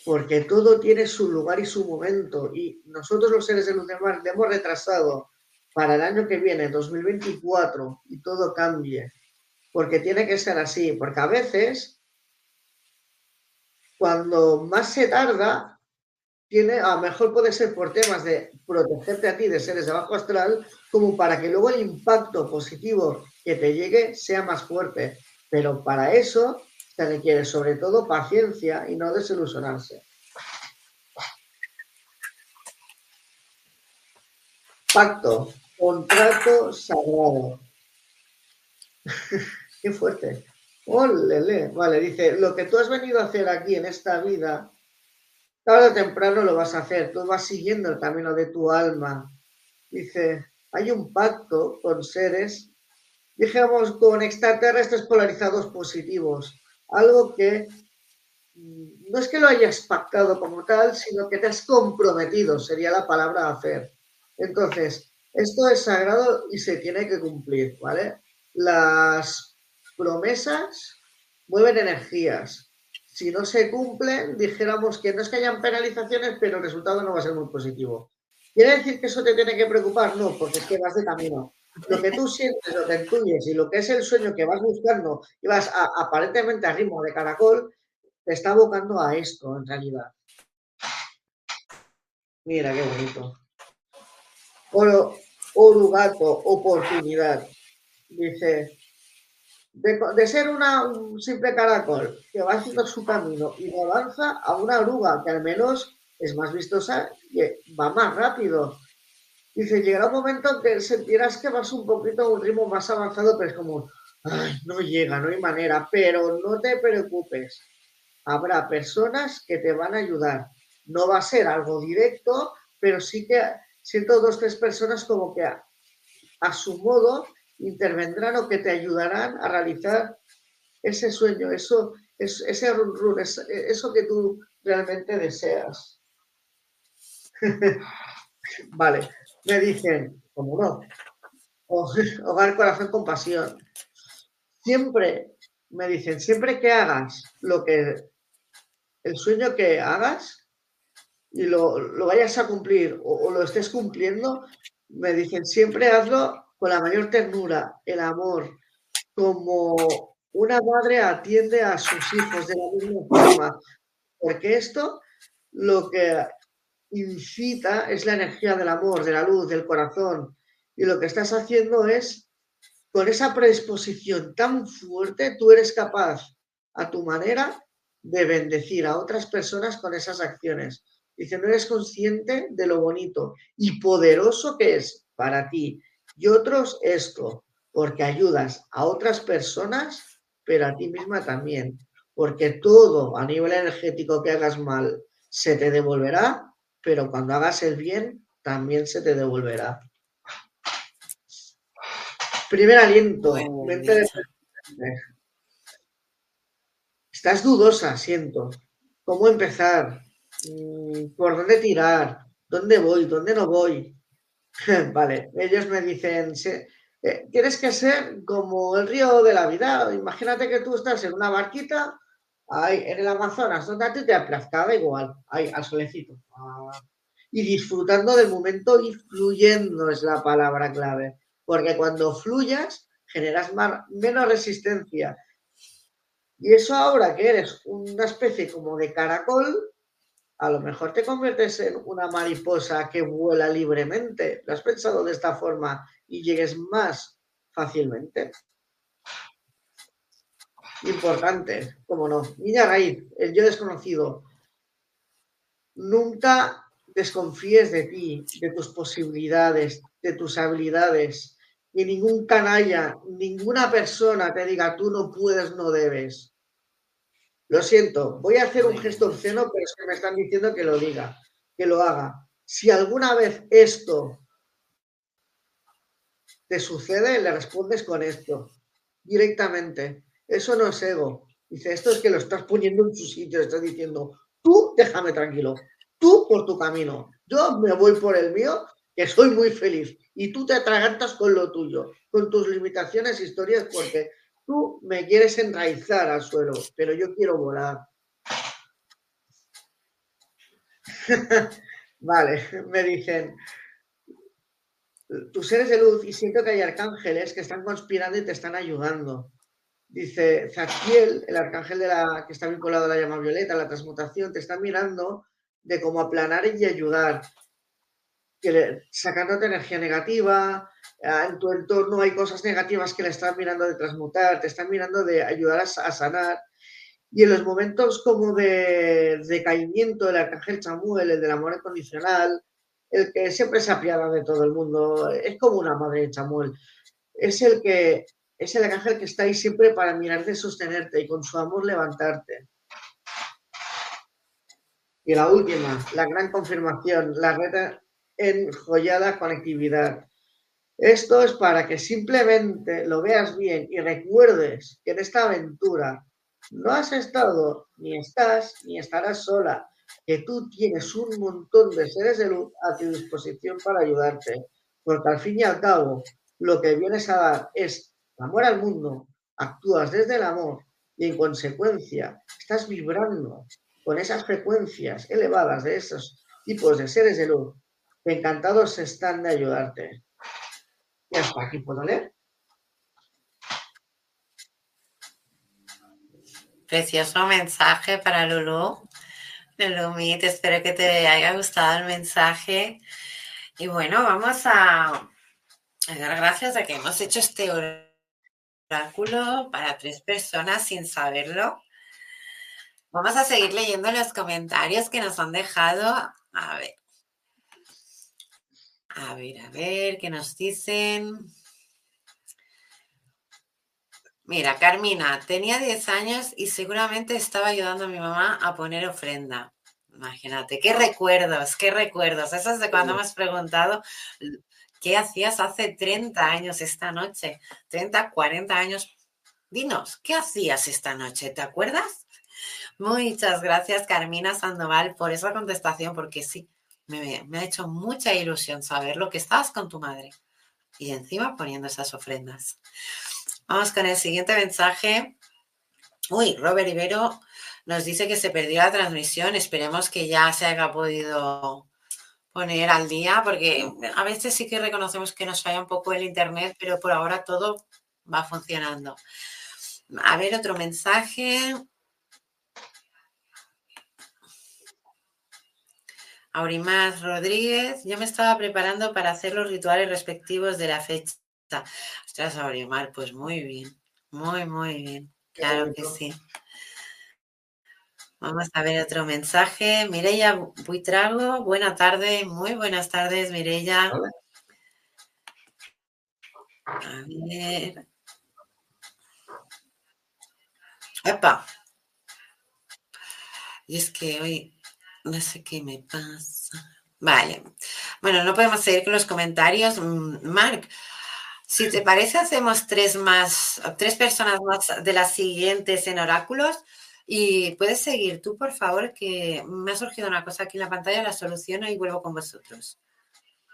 Porque todo tiene su lugar y su momento. Y nosotros los seres de luz de mar hemos retrasado para el año que viene, 2024, y todo cambie porque tiene que ser así, porque a veces, cuando más se tarda, tiene, a lo mejor puede ser por temas de protegerte a ti de seres de bajo astral, como para que luego el impacto positivo que te llegue sea más fuerte. Pero para eso se requiere sobre todo paciencia y no desilusionarse. Pacto, contrato sagrado. Qué fuerte. Olele. Vale, dice, lo que tú has venido a hacer aquí en esta vida, tarde temprano lo vas a hacer. Tú vas siguiendo el camino de tu alma. Dice, hay un pacto con seres, dijamos, con extraterrestres polarizados positivos. Algo que mm, no es que lo hayas pactado como tal, sino que te has comprometido, sería la palabra hacer. Entonces, esto es sagrado y se tiene que cumplir, ¿vale? Las promesas mueven energías. Si no se cumplen, dijéramos que no es que hayan penalizaciones, pero el resultado no va a ser muy positivo. ¿Quiere decir que eso te tiene que preocupar? No, porque es que vas de camino. Lo que tú sientes, lo que intuyes y lo que es el sueño que vas buscando y vas aparentemente a ritmo de caracol, te está abocando a esto en realidad. Mira qué bonito. Oro, orugato, oportunidad. Dice, de, ser una, un simple caracol que va haciendo su camino y avanza a una oruga que al menos es más vistosa y va más rápido. Dice, llegará un momento en que sentirás que vas un poquito a un ritmo más avanzado, pero es como, Ay, no llega, no hay manera, pero no te preocupes. Habrá personas que te van a ayudar. No va a ser algo directo, pero sí que siento dos, tres personas como que a, a su modo intervendrán o que te ayudarán a realizar ese sueño, eso, ese run, run eso que tú realmente deseas. vale, me dicen, como no, hogar, corazón, compasión. Siempre, me dicen, siempre que hagas lo que, el sueño que hagas y lo, vayas a cumplir o lo estés cumpliendo, me dicen, siempre hazlo con la mayor ternura, el amor, como una madre atiende a sus hijos de la misma forma, porque esto lo que incita es la energía del amor, de la luz, del corazón, y lo que estás haciendo es, con esa predisposición tan fuerte, tú eres capaz a tu manera de bendecir a otras personas con esas acciones. Dice, no eres consciente de lo bonito y poderoso que es para ti y otros esto, porque ayudas a otras personas, pero a ti misma también, porque todo a nivel energético que hagas mal se te devolverá, pero cuando hagas el bien también se te devolverá. Primer aliento, Estás dudosa, siento. ¿Cómo empezar? Mm, ¿Por dónde tirar? ¿Dónde voy? ¿Dónde no voy? vale, ellos me dicen, eh, tienes que ser como el río de la vida. Imagínate que tú estás en una barquita ahí, en el Amazonas, donde a te aplazcaba igual, ahí, al solecito. Ah, y disfrutando del momento y fluyendo es la palabra clave. Porque cuando fluyas, generas menos resistencia y eso ahora que eres una especie como de caracol, a lo mejor te conviertes en una mariposa que vuela libremente. ¿Lo has pensado de esta forma y llegues más fácilmente? Importante, como no. Niña raíz, el yo desconocido. Nunca desconfíes de ti, de tus posibilidades, de tus habilidades. Y ningún canalla, ninguna persona te diga tú no puedes, no debes. Lo siento, voy a hacer un gesto obsceno, pero es que me están diciendo que lo diga, que lo haga. Si alguna vez esto te sucede, le respondes con esto, directamente. Eso no es ego. Dice, esto es que lo estás poniendo en su sitio, estás diciendo, tú déjame tranquilo, tú por tu camino, yo me voy por el mío, que soy muy feliz, y tú te atragantas con lo tuyo, con tus limitaciones, historias, porque Tú me quieres enraizar al suelo, pero yo quiero volar. vale, me dicen, tus seres de luz y siento que hay arcángeles que están conspirando y te están ayudando. Dice Zadkiel, el arcángel de la, que está vinculado a la llama violeta, la transmutación, te está mirando de cómo aplanar y ayudar, sacándote energía negativa, Ah, en tu entorno hay cosas negativas que le están mirando de transmutar, te están mirando de ayudar a, sanar. Y en los momentos como de decaimiento del arcángel Chamuel, el del amor incondicional, el que siempre se apiada de todo el mundo, es como una madre de Chamuel, es el que es el arcángel que está ahí siempre para mirarte, sostenerte y con su amor levantarte. Y la última, la gran confirmación, la red enjollada conectividad. Esto es para que simplemente lo veas bien y recuerdes que en esta aventura no has estado, ni estás, ni estarás sola, que tú tienes un montón de seres de luz a tu disposición para ayudarte, porque al fin y al cabo lo que vienes a dar es amor al mundo, actúas desde el amor y en consecuencia estás vibrando con esas frecuencias elevadas de esos tipos de seres de luz encantados están de ayudarte. Hasta aquí puedo leer. Precioso mensaje para Lulu. Lulumit, espero que te haya gustado el mensaje. Y bueno, vamos a, dar gracias a que hemos hecho este oráculo para tres personas sin saberlo. Vamos a seguir leyendo los comentarios que nos han dejado. A ver. A ver, a ver, ¿qué nos dicen? Mira, Carmina, tenía 10 años y seguramente estaba ayudando a mi mamá a poner ofrenda. Imagínate, qué recuerdos, qué recuerdos. Eso es de cuando me has preguntado qué hacías hace 30 años esta noche, 30, 40 años. Dinos, ¿qué hacías esta noche? ¿Te acuerdas? Muchas gracias, Carmina Sandoval, por esa contestación, porque sí, me, ha hecho mucha ilusión saber lo que estabas con tu madre y encima poniendo esas ofrendas. Vamos con el siguiente mensaje. Uy, Robert Ibero nos dice que se perdió la transmisión. Esperemos que ya se haya podido poner al día, porque a veces sí que reconocemos que nos falla un poco el internet, pero por ahora todo va funcionando. A ver, otro mensaje. Aurimás Rodríguez, yo me estaba preparando para hacer los rituales respectivos de la fecha. Ostras, Aurimar, pues muy bien, muy, muy bien. Claro que sí. Vamos a ver otro mensaje. Mireya Buitrago, buena tarde, muy buenas tardes, Mireya. A ver. Epa. Y es que hoy no sé qué me pasa. Vale. Bueno, no podemos seguir con los comentarios. Mm, Marc, si te parece, hacemos tres más, tres personas más de las siguientes en oráculos. Y puedes seguir tú, por favor, que me ha surgido una cosa aquí en la pantalla, la soluciono y vuelvo con vosotros.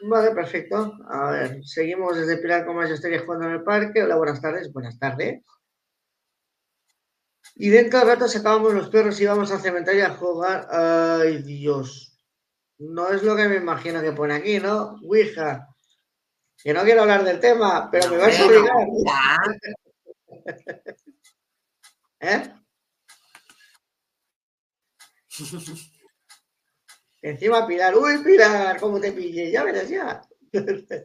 Vale, perfecto. A ver, seguimos desde Pilar yo estaría jugando en el parque. Hola, buenas tardes. Buenas tardes. Y dentro de rato sacábamos los perros y íbamos al cementerio a jugar. Ay, Dios. No es lo que me imagino que pone aquí, ¿no? Ouija. Que no quiero hablar del tema, pero me vas a obligar. ¿Eh? Encima Pilar, uy Pilar, ¿cómo te pillé? Ya verás ya.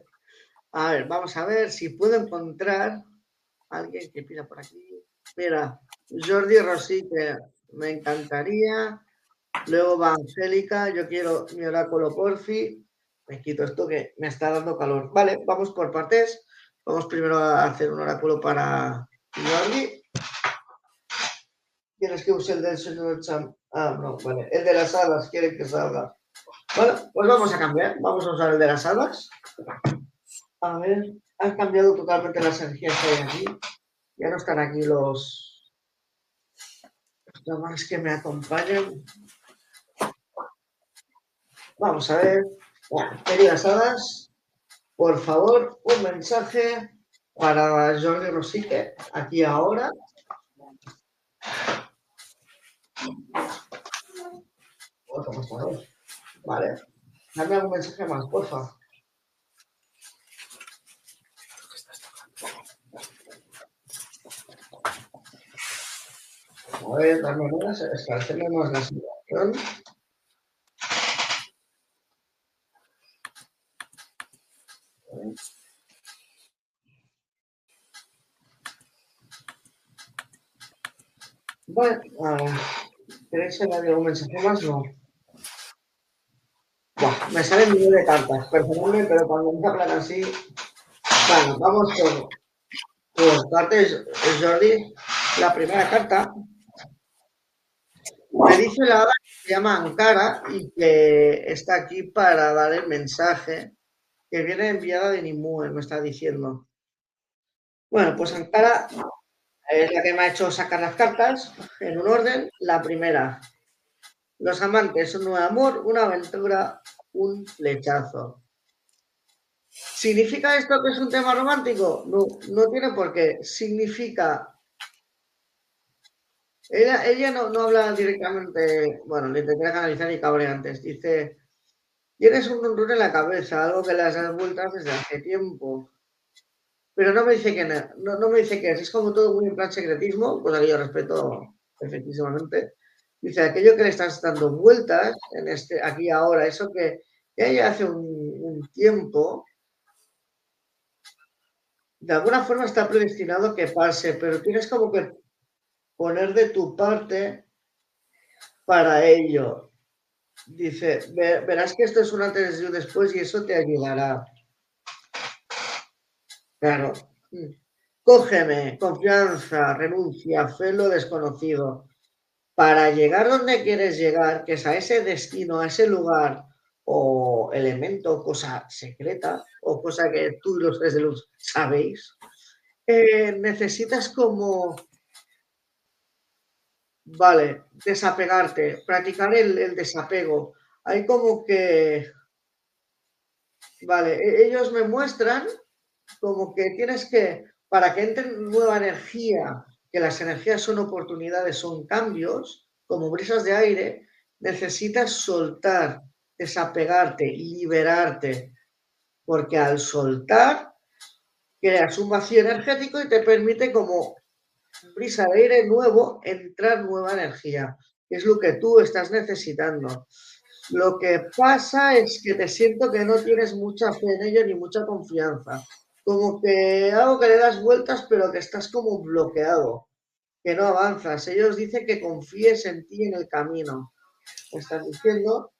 a ver, vamos a ver si puedo encontrar alguien que pida por aquí. Mira, Jordi Rossi, que me encantaría. Luego va Angélica, yo quiero mi oráculo porfi. Me quito esto que me está dando calor. Vale, vamos por partes. Vamos primero a hacer un oráculo para Jordi. ¿Quieres que use el del señor Cham? Ah, no, vale. El de las hadas quiere que salga. Bueno, pues vamos a cambiar. Vamos a usar el de las hadas. A ver, han cambiado totalmente las energías que hay aquí. Ya no están aquí los, los que me acompañan. Vamos a ver. queridas hadas, por favor, un mensaje para Jordi Rosique, aquí ahora. Otro, por favor. Vale. Dame algún mensaje más, por favor. A ver, dame unas, esclarecemos la situación. Bueno, ¿queréis añadir algún mensaje más? No. Buah, me salen millones de cartas, perdóname, pero cuando me hablan así. Bueno, vamos por, por partes, Jordi. La primera carta dice la hada que se llama Ankara y que está aquí para dar el mensaje que viene enviada de Nimue, me está diciendo. Bueno, pues Ankara es la que me ha hecho sacar las cartas en un orden. La primera, los amantes, un nuevo amor, una aventura, un flechazo. ¿Significa esto que es un tema romántico? No, no tiene por qué. Significa ella, ella no, no, habla directamente, bueno, le intenté canalizar y cabré antes. Dice, tienes un run en la cabeza, algo que le has vueltas desde hace tiempo. Pero no me dice que no, no, me dice que es, es como todo muy en plan secretismo, cosa que yo respeto efectivamente. Dice, aquello que le estás dando vueltas en este, aquí ahora, eso que ella hace un, un tiempo, de alguna forma está predestinado que pase, pero tienes como que poner de tu parte para ello. Dice, verás que esto es un antes y un después y eso te ayudará. Claro. Cógeme, confianza, renuncia, fe lo desconocido. Para llegar donde quieres llegar, que es a ese destino, a ese lugar o elemento, cosa secreta o cosa que tú y los tres de luz sabéis, eh, necesitas como Vale, desapegarte, practicar el, desapego. Hay como que, vale, e, ellos me muestran como que tienes que, para que entre nueva energía, que las energías son oportunidades, son cambios, como brisas de aire, necesitas soltar, desapegarte, liberarte, porque al soltar creas un vacío energético y te permite como brisa de aire nuevo entrar nueva energía, que es lo que tú estás necesitando. Lo que pasa es que te siento que no tienes mucha fe en ello ni mucha confianza. Como que algo que le das vueltas, pero que estás como bloqueado, que no avanzas. Ellos dicen que confíes en ti en el camino. Me están diciendo.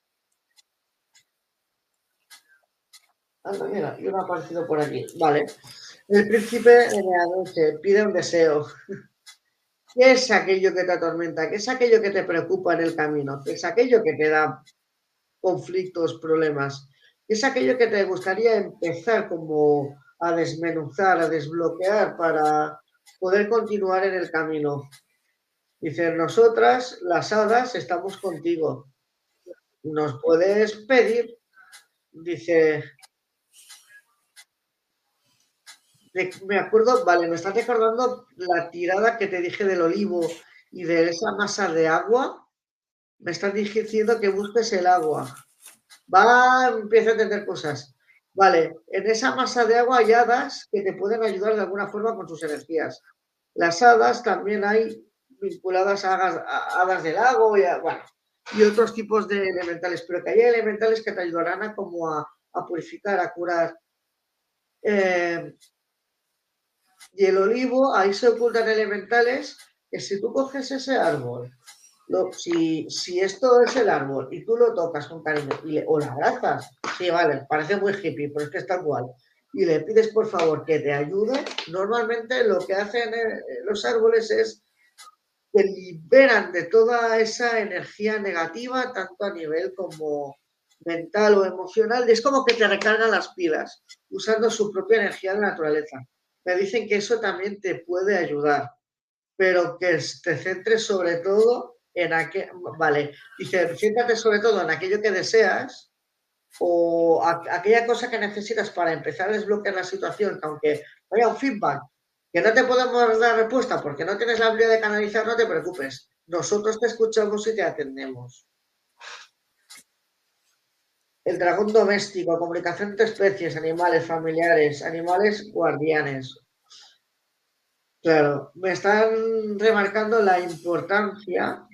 Anda, mira, yo no ha aparecido por aquí. Vale. El príncipe en la noche pide un deseo. ¿Qué es aquello que te atormenta? ¿Qué es aquello que te preocupa en el camino? ¿Qué es aquello que te da conflictos, problemas? ¿Qué es aquello que te gustaría empezar como a desmenuzar, a desbloquear para poder continuar en el camino? Dice, nosotras, las hadas, estamos contigo. Nos puedes pedir, dice, me acuerdo, vale, me estás recordando la tirada que te dije del olivo y de esa masa de agua. Me estás diciendo que busques el agua. Va, empieza a entender cosas. Vale, en esa masa de agua hay hadas que te pueden ayudar de alguna forma con sus energías. Las hadas también hay vinculadas a hadas, del lago y, y otros tipos de elementales, pero que hay elementales que te ayudarán a como a, purificar, a curar. Eh, y el olivo, ahí se ocultan elementales que si tú coges ese árbol, si, si, esto es el árbol y tú lo tocas con cariño y o lo abrazas, sí, vale, parece muy hippie, pero es que está igual, y le pides por favor que te ayude, normalmente lo que hacen eh, los árboles es que liberan de toda esa energía negativa, tanto a nivel como mental o emocional, es como que te recargan las pilas usando su propia energía de naturaleza me dicen que eso también te puede ayudar, pero que te centres sobre todo en aquello, vale, dice, céntrate sobre todo en aquello que deseas o aquella cosa que necesitas para empezar a desbloquear la situación, que aunque vaya un feedback, que no te podemos dar respuesta porque no tienes la habilidad de canalizar, no te preocupes. Nosotros te escuchamos y te atendemos. El dragón doméstico, comunicación entre especies, animales familiares, animales guardianes. Claro, me están remarcando la importancia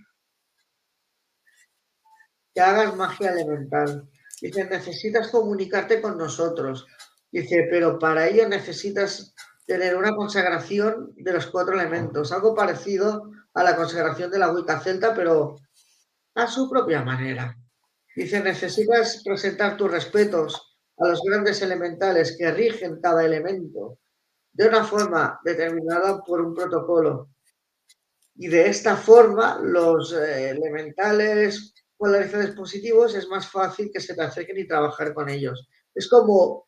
que hagas magia elemental. Dice, necesitas comunicarte con nosotros. Dice, pero para ello necesitas tener una consagración de los cuatro elementos, algo parecido a la consagración de la Wicca celta, pero a su propia manera. Dice, necesitas presentar tus respetos a los grandes elementales que rigen cada elemento de una forma determinada por un protocolo. Y de esta forma, los eh, elementales polarizadores positivos es más fácil que se te acerquen y trabajar con ellos. Es como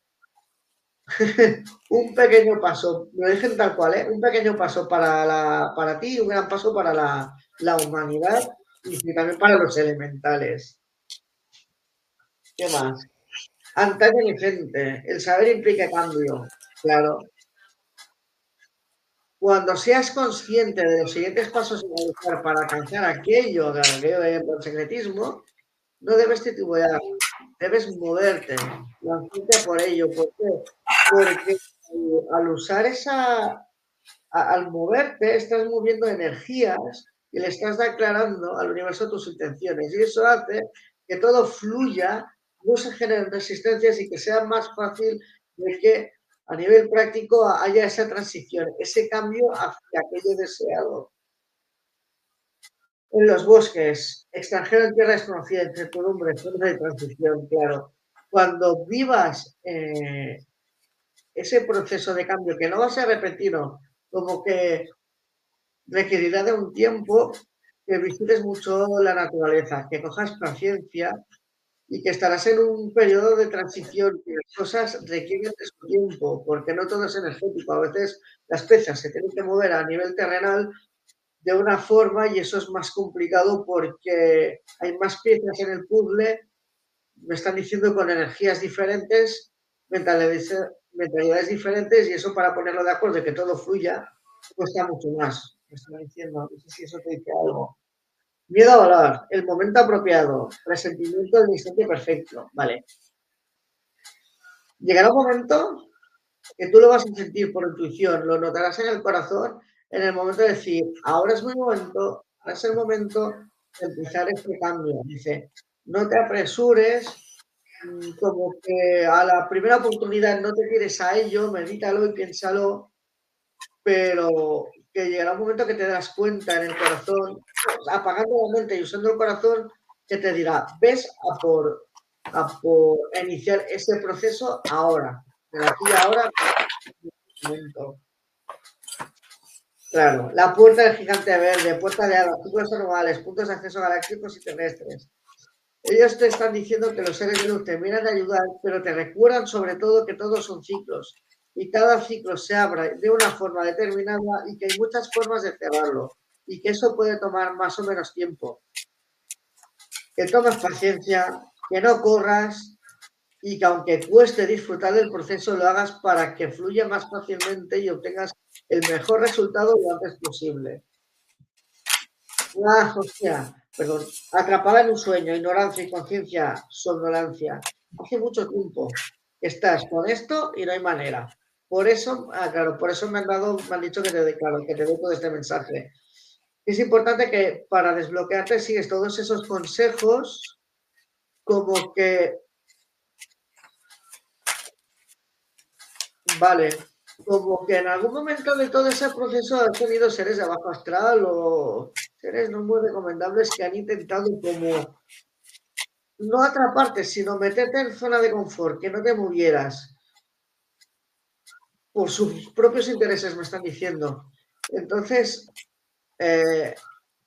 un pequeño paso, lo dejen tal cual, ¿eh? un pequeño paso para, la, para ti un gran paso para la, la humanidad y también para los elementales. ¿Qué más? Antaño inteligente. El saber implica cambio. Claro. Cuando seas consciente de los siguientes pasos a para alcanzar aquello, del secretismo, no debes titubear, debes moverte, lanzarte por ello. ¿Por qué? Porque al usar esa, al moverte, estás moviendo energías y le estás declarando al universo tus intenciones. Y eso hace que todo fluya no se generen resistencias y que sea más fácil de que a nivel práctico haya esa transición, ese cambio hacia aquello deseado. En los bosques, extranjero en tierra desconocida, incertidumbre, zona de transición, claro. Cuando vivas eh, ese proceso de cambio, que no va a ser repetido, como que requerirá de un tiempo, que visites mucho la naturaleza, que cojas paciencia y que estarás en un periodo de transición y las cosas requieren de su tiempo, porque no todo es energético. A veces las piezas se tienen que mover a nivel terrenal de una forma y eso es más complicado porque hay más piezas en el puzzle, me están diciendo con energías diferentes, mentalidades, diferentes y eso para ponerlo de acuerdo y que todo fluya cuesta mucho más. Me están diciendo, no sé si eso te dice algo. Miedo a volar, el momento apropiado, presentimiento del instante perfecto. Vale. Llegará un momento que tú lo vas a sentir por intuición, lo notarás en el corazón en el momento de decir, ahora es mi momento, ahora es el momento de empezar este cambio. Dice, no te apresures, mm, como que a la primera oportunidad no te tires a ello, medítalo y piénsalo, pero que llegará un momento que te das cuenta en el corazón, apagando la mente y usando el corazón, que te dirá, ves a por, a por iniciar ese proceso ahora, de aquí a ahora. Claro, la puerta del gigante verde, puerta de ciclos anuales, puntos de acceso galácticos y terrestres. Ellos te están diciendo que los seres de luz te miran ayudar, pero te recuerdan sobre todo que todos son ciclos y cada ciclo se abra de una forma determinada y que hay muchas formas de cerrarlo y que eso puede tomar más o menos tiempo. Que tomes paciencia, que no corras y que aunque cueste disfrutar del proceso, lo hagas para que fluya más fácilmente y obtengas el mejor resultado lo antes posible. Ah, hostia, perdón, atrapada en un sueño, ignorancia, inconsciencia, somnolencia. Hace mucho tiempo estás con esto y no hay manera. Por eso, ah, claro, por eso me han dado, me han dicho que te, claro, que te doy todo este mensaje. Es importante que para desbloquearte sigues todos esos consejos como que vale, como que en algún momento de todo ese proceso has tenido seres de bajo astral o seres no muy recomendables que han intentado como no atraparte, sino meterte en zona de confort, que no te movieras por sus propios intereses, me están diciendo. Entonces, eh,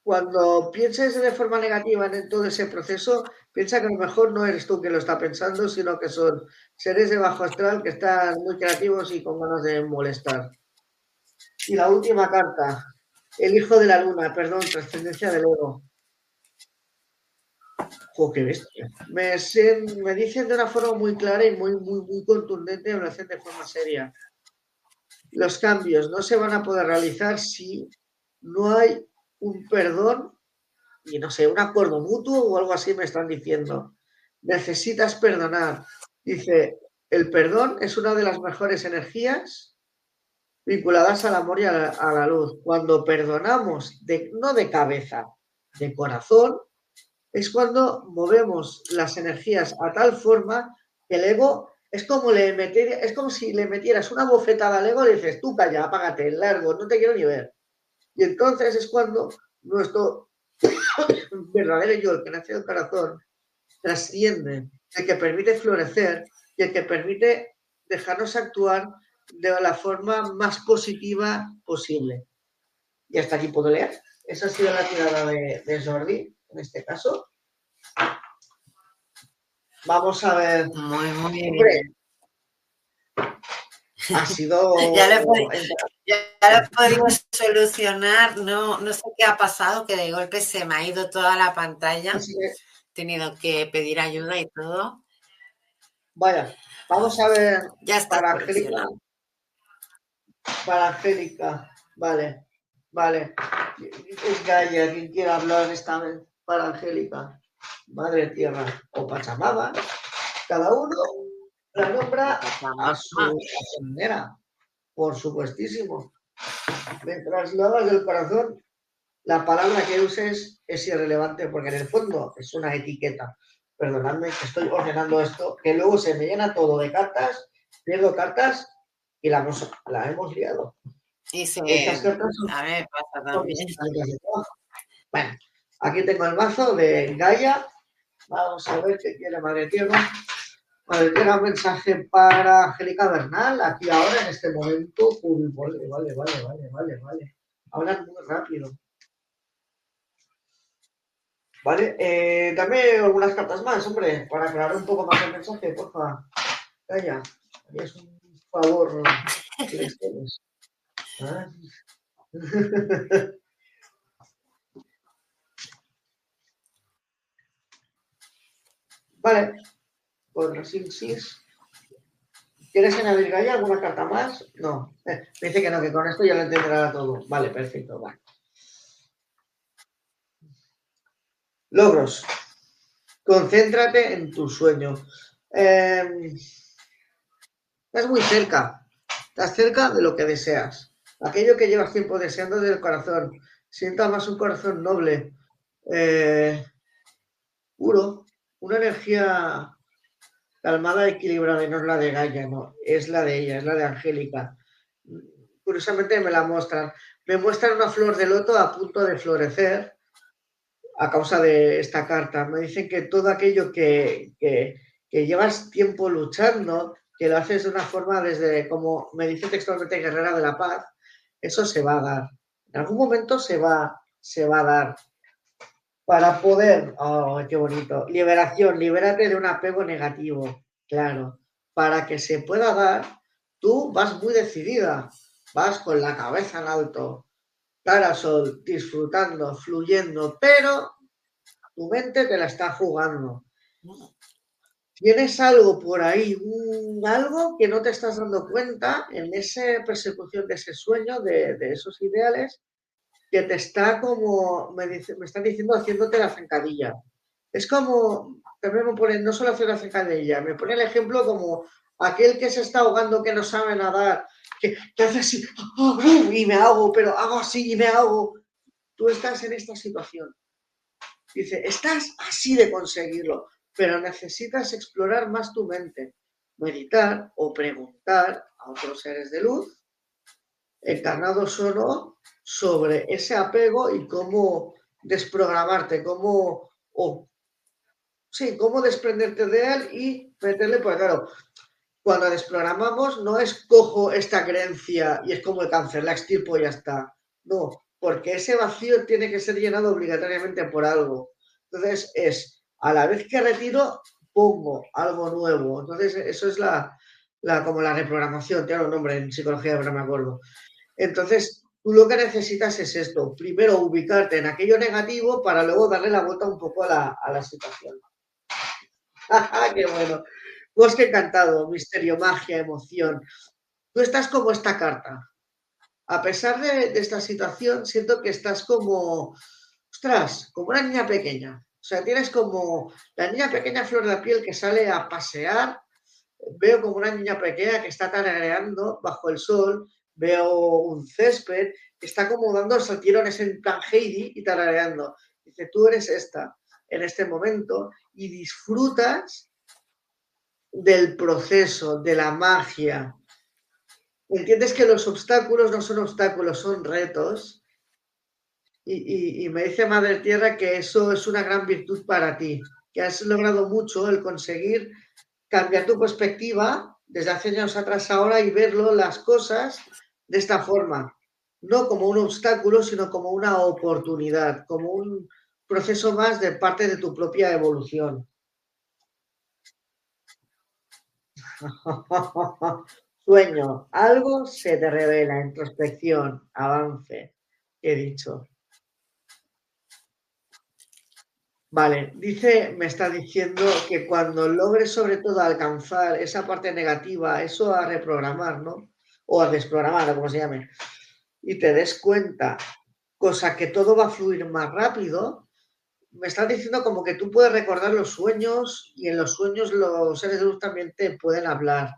cuando pienses de forma negativa en todo ese proceso, piensa que a lo mejor no eres tú que lo está pensando, sino que son seres de bajo astral que están muy creativos y con ganas de molestar. Y la última carta, el hijo de la luna, perdón, trascendencia del ego. Jo, qué bestia. Me, me dicen de una forma muy clara y muy, muy, muy contundente, me lo hacen de forma seria los cambios no se van a poder realizar si no hay un perdón y no sé, un acuerdo mutuo o algo así me están diciendo. Necesitas perdonar. Dice, el perdón es una de las mejores energías vinculadas al amor y a la, luz. Cuando perdonamos, de, no de cabeza, de corazón, es cuando movemos las energías a tal forma que el ego es como, le es como si le metieras una bofetada al ego y dices, tú calla, apágate, largo, no te quiero ni ver. Y entonces es cuando nuestro verdadero yo, el que nace del corazón, trasciende, el que permite florecer y el que permite dejarnos actuar de la forma más positiva posible. Y hasta aquí puedo leer. Esa ha sido la tirada de, de Jordi, en este caso. Vamos a ver. Muy, muy bien. ha sido. ya, lo, podemos solucionar. No, no sé qué ha pasado, que de golpe se me ha ido toda la pantalla. He tenido que pedir ayuda y todo. Vaya, vamos a ver. Ya está. Para Angélica. Para Angélica. Vale, vale. Es Gaia quien quiera hablar esta vez. Para Angélica. Madre Tierra o Pachamama, cada uno la nombra a su manera, por supuestísimo. Mientras lo hagas del corazón, la palabra que uses es irrelevante porque en el fondo es una etiqueta. Perdonadme que estoy ordenando esto, que luego se me llena todo de cartas, pierdo cartas y la hemos, la hemos liado. Sí, sí. a ver, pasa también. Bueno, aquí tengo el mazo de Gaia Vamos a ver qué quiere Madre Tierra. Madre Tierra, un mensaje para Angélica Bernal, aquí ahora, en este momento. Uy, vale, vale, vale, vale, vale, vale. Hablan muy rápido. Vale, eh, dame algunas cartas más, hombre, para aclarar un poco más el mensaje, porfa. Calla, es un favor que ¿Ah? Vale. Pues sí, sí. ¿Quieres añadir Gaia alguna carta más? No. Eh, me dice que no, que con esto ya lo entenderá todo. Vale, perfecto. Logros. Concéntrate en tu sueño. Eh, estás muy cerca. Estás cerca de lo que deseas. Aquello que llevas tiempo deseando desde el corazón. Sienta más un corazón noble, eh, puro, una energía calmada, equilibrada, y no es la de Gaia, no, es la de ella, es la de Angélica. Curiosamente me la muestran. Me muestran una flor de loto a punto de florecer a causa de esta carta. Me dicen que todo aquello que, que, llevas tiempo luchando, que lo haces de una forma desde, como me dice textualmente Guerrera de la Paz, eso se va a dar. En algún momento se va, se va a dar. Para poder, oh, qué bonito, liberación, libérate de un apego negativo, claro. Para que se pueda dar, tú vas muy decidida, vas con la cabeza en alto, cara sol, disfrutando, fluyendo, pero tu mente te la está jugando. Tienes algo por ahí, algo que no te estás dando cuenta en esa persecución de ese sueño, de, esos ideales, que te está como, me, dice, están diciendo, haciéndote la zancadilla. Es como, también me pone, no solo hacer la zancadilla, me pone el ejemplo como aquel que se está ahogando, que no sabe nadar, que, hace así, y me hago, pero hago así y me hago. Tú estás en esta situación. Dice, estás así de conseguirlo, pero necesitas explorar más tu mente, meditar o preguntar a otros seres de luz, encarnados o no, sobre ese apego y cómo desprogramarte, cómo, sí, cómo desprenderte de él y meterle, pues claro, cuando desprogramamos no es cojo esta creencia y es como el cáncer, la extirpo y ya está. No, porque ese vacío tiene que ser llenado obligatoriamente por algo. Entonces es, a la vez que retiro, pongo algo nuevo. Entonces eso es la, como la reprogramación, tiene un nombre en psicología, pero no me acuerdo. Entonces, tú lo que necesitas es esto, primero ubicarte en aquello negativo para luego darle la vuelta un poco a la, a la situación. ¡Qué bueno! Bosque encantado, misterio, magia, emoción. Tú estás como esta carta. A pesar de, esta situación, siento que estás como, ostras, como una niña pequeña. O sea, tienes como la niña pequeña flor de piel que sale a pasear. Veo como una niña pequeña que está tarareando bajo el sol. Veo un césped está como dando saltirones en plan Heidi y tarareando. Dice, tú eres esta en este momento y disfrutas del proceso, de la magia. Entiendes que los obstáculos no son obstáculos, son retos. Y, me dice Madre Tierra que eso es una gran virtud para ti, que has logrado mucho el conseguir cambiar tu perspectiva desde hace años atrás ahora y verlo las cosas de esta forma, no como un obstáculo, sino como una oportunidad, como un proceso más de parte de tu propia evolución. Sueño, algo se te revela, introspección, avance, he dicho. Vale, dice, me está diciendo que cuando logres sobre todo alcanzar esa parte negativa, eso a reprogramar, ¿no? O a desprogramar, como se llame, y te des cuenta, cosa que todo va a fluir más rápido, me estás diciendo como que tú puedes recordar los sueños y en los sueños los seres de luz también te pueden hablar.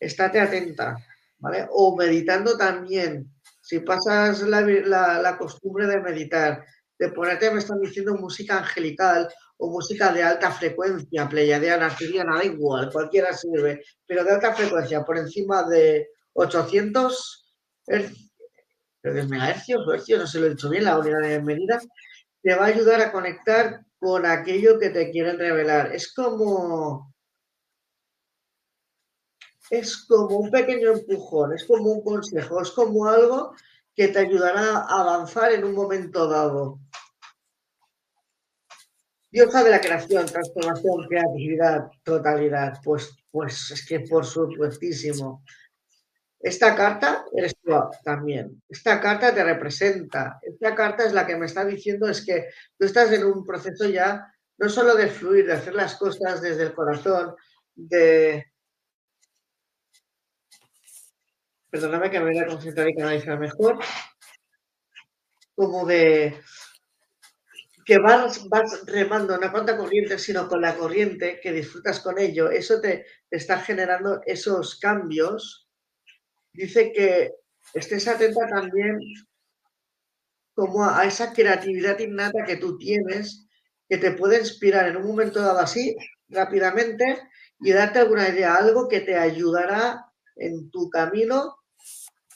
Estate atenta, ¿vale? O meditando también. Si pasas la, costumbre de meditar, de ponerte, me están diciendo música angelical o música de alta frecuencia, pleiadiana, arturiana, da igual, cualquiera sirve, pero de alta frecuencia, por encima de 800 megahercios o hercios, no se lo he dicho bien, la unidad de medida, te va a ayudar a conectar con aquello que te quieren revelar. Es como, es como un pequeño empujón, es como un consejo, es como algo que te ayudará a avanzar en un momento dado. Diosa de la creación, transformación, creatividad, totalidad. Pues, pues es que por supuestísimo. Esta carta eres tú también. Esta carta te representa. Esta carta es la que me está diciendo es que tú estás en un proceso ya no solo de fluir, de hacer las cosas desde el corazón, de... Perdóname que me voy a concentrar y canalizar mejor. Como de que vas, remando no con la corriente, sino con la corriente, que disfrutas con ello. Eso te está generando esos cambios dice que estés atenta también como a esa creatividad innata que tú tienes, que te puede inspirar en un momento dado así, rápidamente, y darte alguna idea, algo que te ayudará en tu camino,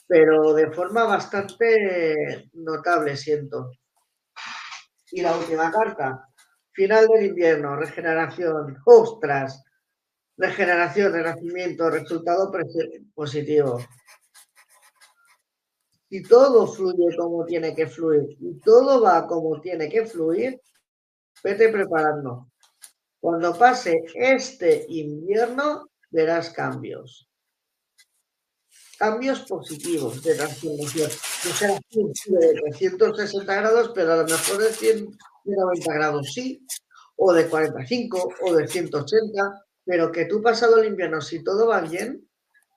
pero de forma bastante notable, siento. Y la última carta, final del invierno, regeneración, ostras, regeneración, renacimiento, resultado positivo. Si todo fluye como tiene que fluir y todo va como tiene que fluir, vete preparando. Cuando pase este invierno, verás cambios. Cambios positivos de transformación. No será de 360 grados, pero a lo mejor de 190 grados sí, o de 45, o de 180, pero que tú pasado el invierno, si todo va bien,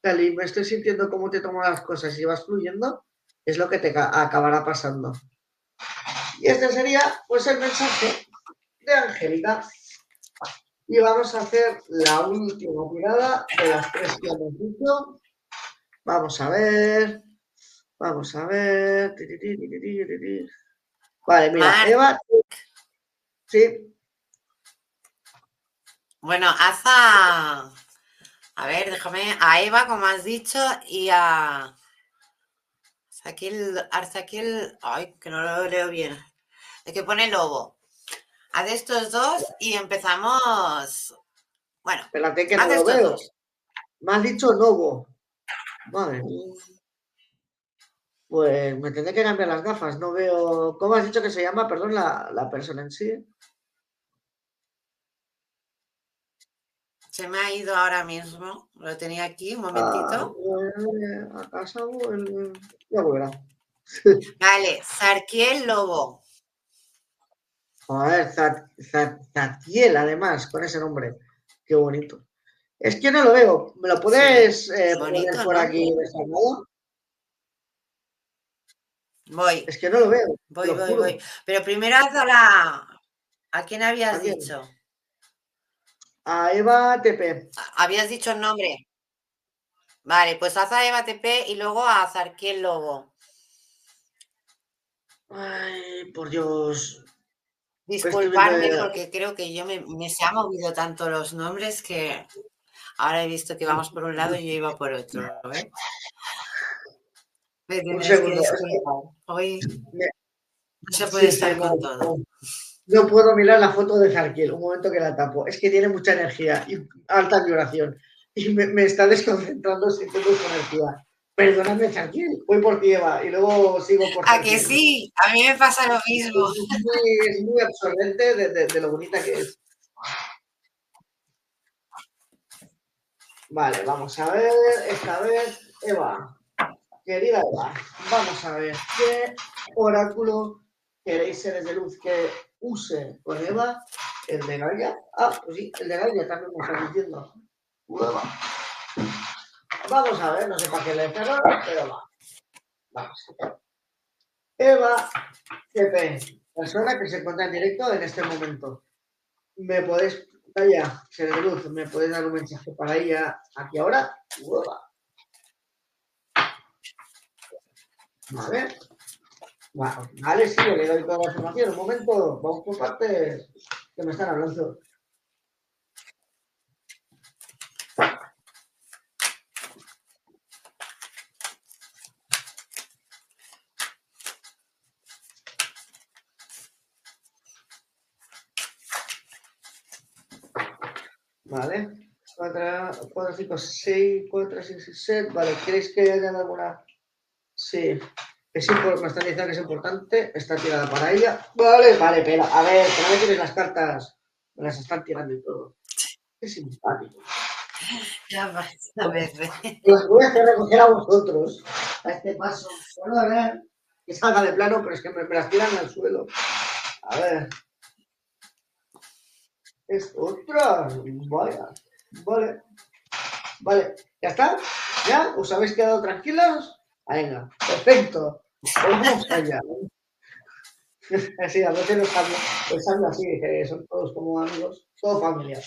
me estoy sintiendo cómo te toman las cosas y vas fluyendo, es lo que te acabará pasando. Y este sería pues el mensaje de Angélica. Y vamos a hacer la última tirada de las tres que hemos dicho. Vamos a ver. Vamos a ver. Vale, mira, Eva. Sí. Bueno, haz a. A ver, déjame. A Eva, como has dicho, y a. Arzaquiel. Ay, que no lo leo bien. El que pone lobo. Haz estos dos y empezamos. Bueno. Espérate que no lo veo. Me has dicho lobo. Madre Pues me tendré que cambiar las gafas. No veo. ¿Cómo has dicho que se llama? Perdón, la, la persona en sí. Se me ha ido ahora mismo. Lo tenía aquí, un momentito. Ah, a casa el... Ya Vale, Sarquiel Lobo. Joder, Zatiel, además, con ese nombre. Qué bonito. Es que no lo veo. ¿Me lo puedes eh, poner por aquí Voy. Es que no lo veo. Voy, voy, voy. Pero primero haz la. ¿A quién habías dicho? A Eva TP. Habías dicho el nombre. Vale, pues haz a Eva TP y luego a Zarquiel Lobo. Ay, por Dios. Disculparme porque creo que yo me, se han movido tanto los nombres que ahora he visto que vamos por un lado y yo iba por otro. ¿eh? un segundo. Hoy no se puede estar con todo. No puedo mirar la foto de Jarquiel, un momento que la tapo. Es que tiene mucha energía y alta vibración. Y me, está desconcentrando sintiendo su energía. Perdóname, Jarquiel, voy por ti, Eva, y luego sigo por ¿A que sí? A mí me pasa lo mismo. Es muy, absorbente de, lo bonita que es. Vale, vamos a ver, esta vez, Eva, querida Eva, vamos a ver qué oráculo queréis seres de luz que use con Eva el de Gaia. Ah, pues sí, el de Gaia también me está diciendo. Vamos a ver, no sé para qué le he pero va. Vamos. Eva CP, persona que se encuentra en directo en este momento. Me podéis, Gaia, ser de luz, me podéis dar un mensaje para ella aquí ahora. A ver. Vale, sí, le doy toda la información. Un momento, vamos por partes que me están hablando. Vale. 4, 4, 5, 6, 4, 6, 7. Vale, ¿queréis que haya alguna? Sí. Es me están diciendo que es importante. Está tirada para ella. Vale, vale, pero a ver, que no me tienes las cartas. Me las están tirando y todo. Qué simpático. Ya vas a ver. Los voy a hacer recoger a vosotros a este paso. Bueno, a ver, que salga de plano, pero es que me, las tiran al suelo. A ver. Es otra. Vaya. Vale. Vale. ¿Ya está? ¿Ya? ¿Os habéis quedado tranquilos? Venga, perfecto. Vamos allá. Así, a veces lo estamos pensando así, que son todos como amigos, todo familia.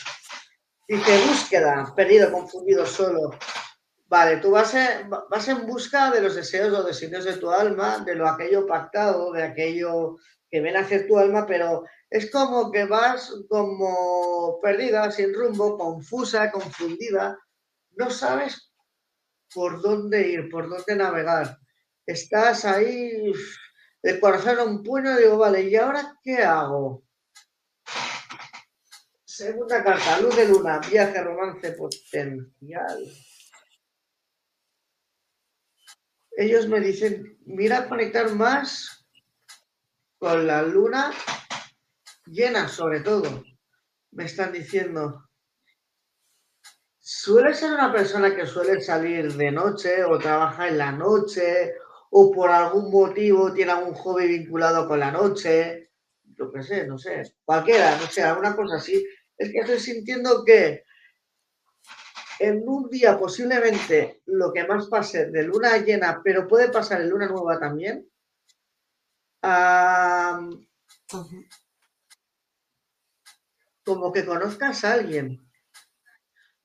Dice búsqueda, perdido, confundido, solo. Vale, tú vas en, vas en busca de los deseos o deseos de tu alma, de lo aquello pactado, de aquello que viene a hacer tu alma, pero es como que vas como perdida, sin rumbo, confusa, confundida, no sabes por dónde ir, por dónde navegar. Estás ahí, el corazón en puño, digo, vale, ¿y ahora qué hago? Segunda carta, luz de luna, viaje, romance potencial. Ellos me dicen, mira conectar más con la luna llena, sobre todo. Me están diciendo, suele ser una persona que suele salir de noche o trabaja en la noche o por algún motivo tiene algún hobby vinculado con la noche, yo qué sé, no sé, cualquiera, no sé, alguna cosa así es que estoy sintiendo que en un día posiblemente lo que más pase de luna llena, pero puede pasar en luna nueva también. como que conozcas a alguien.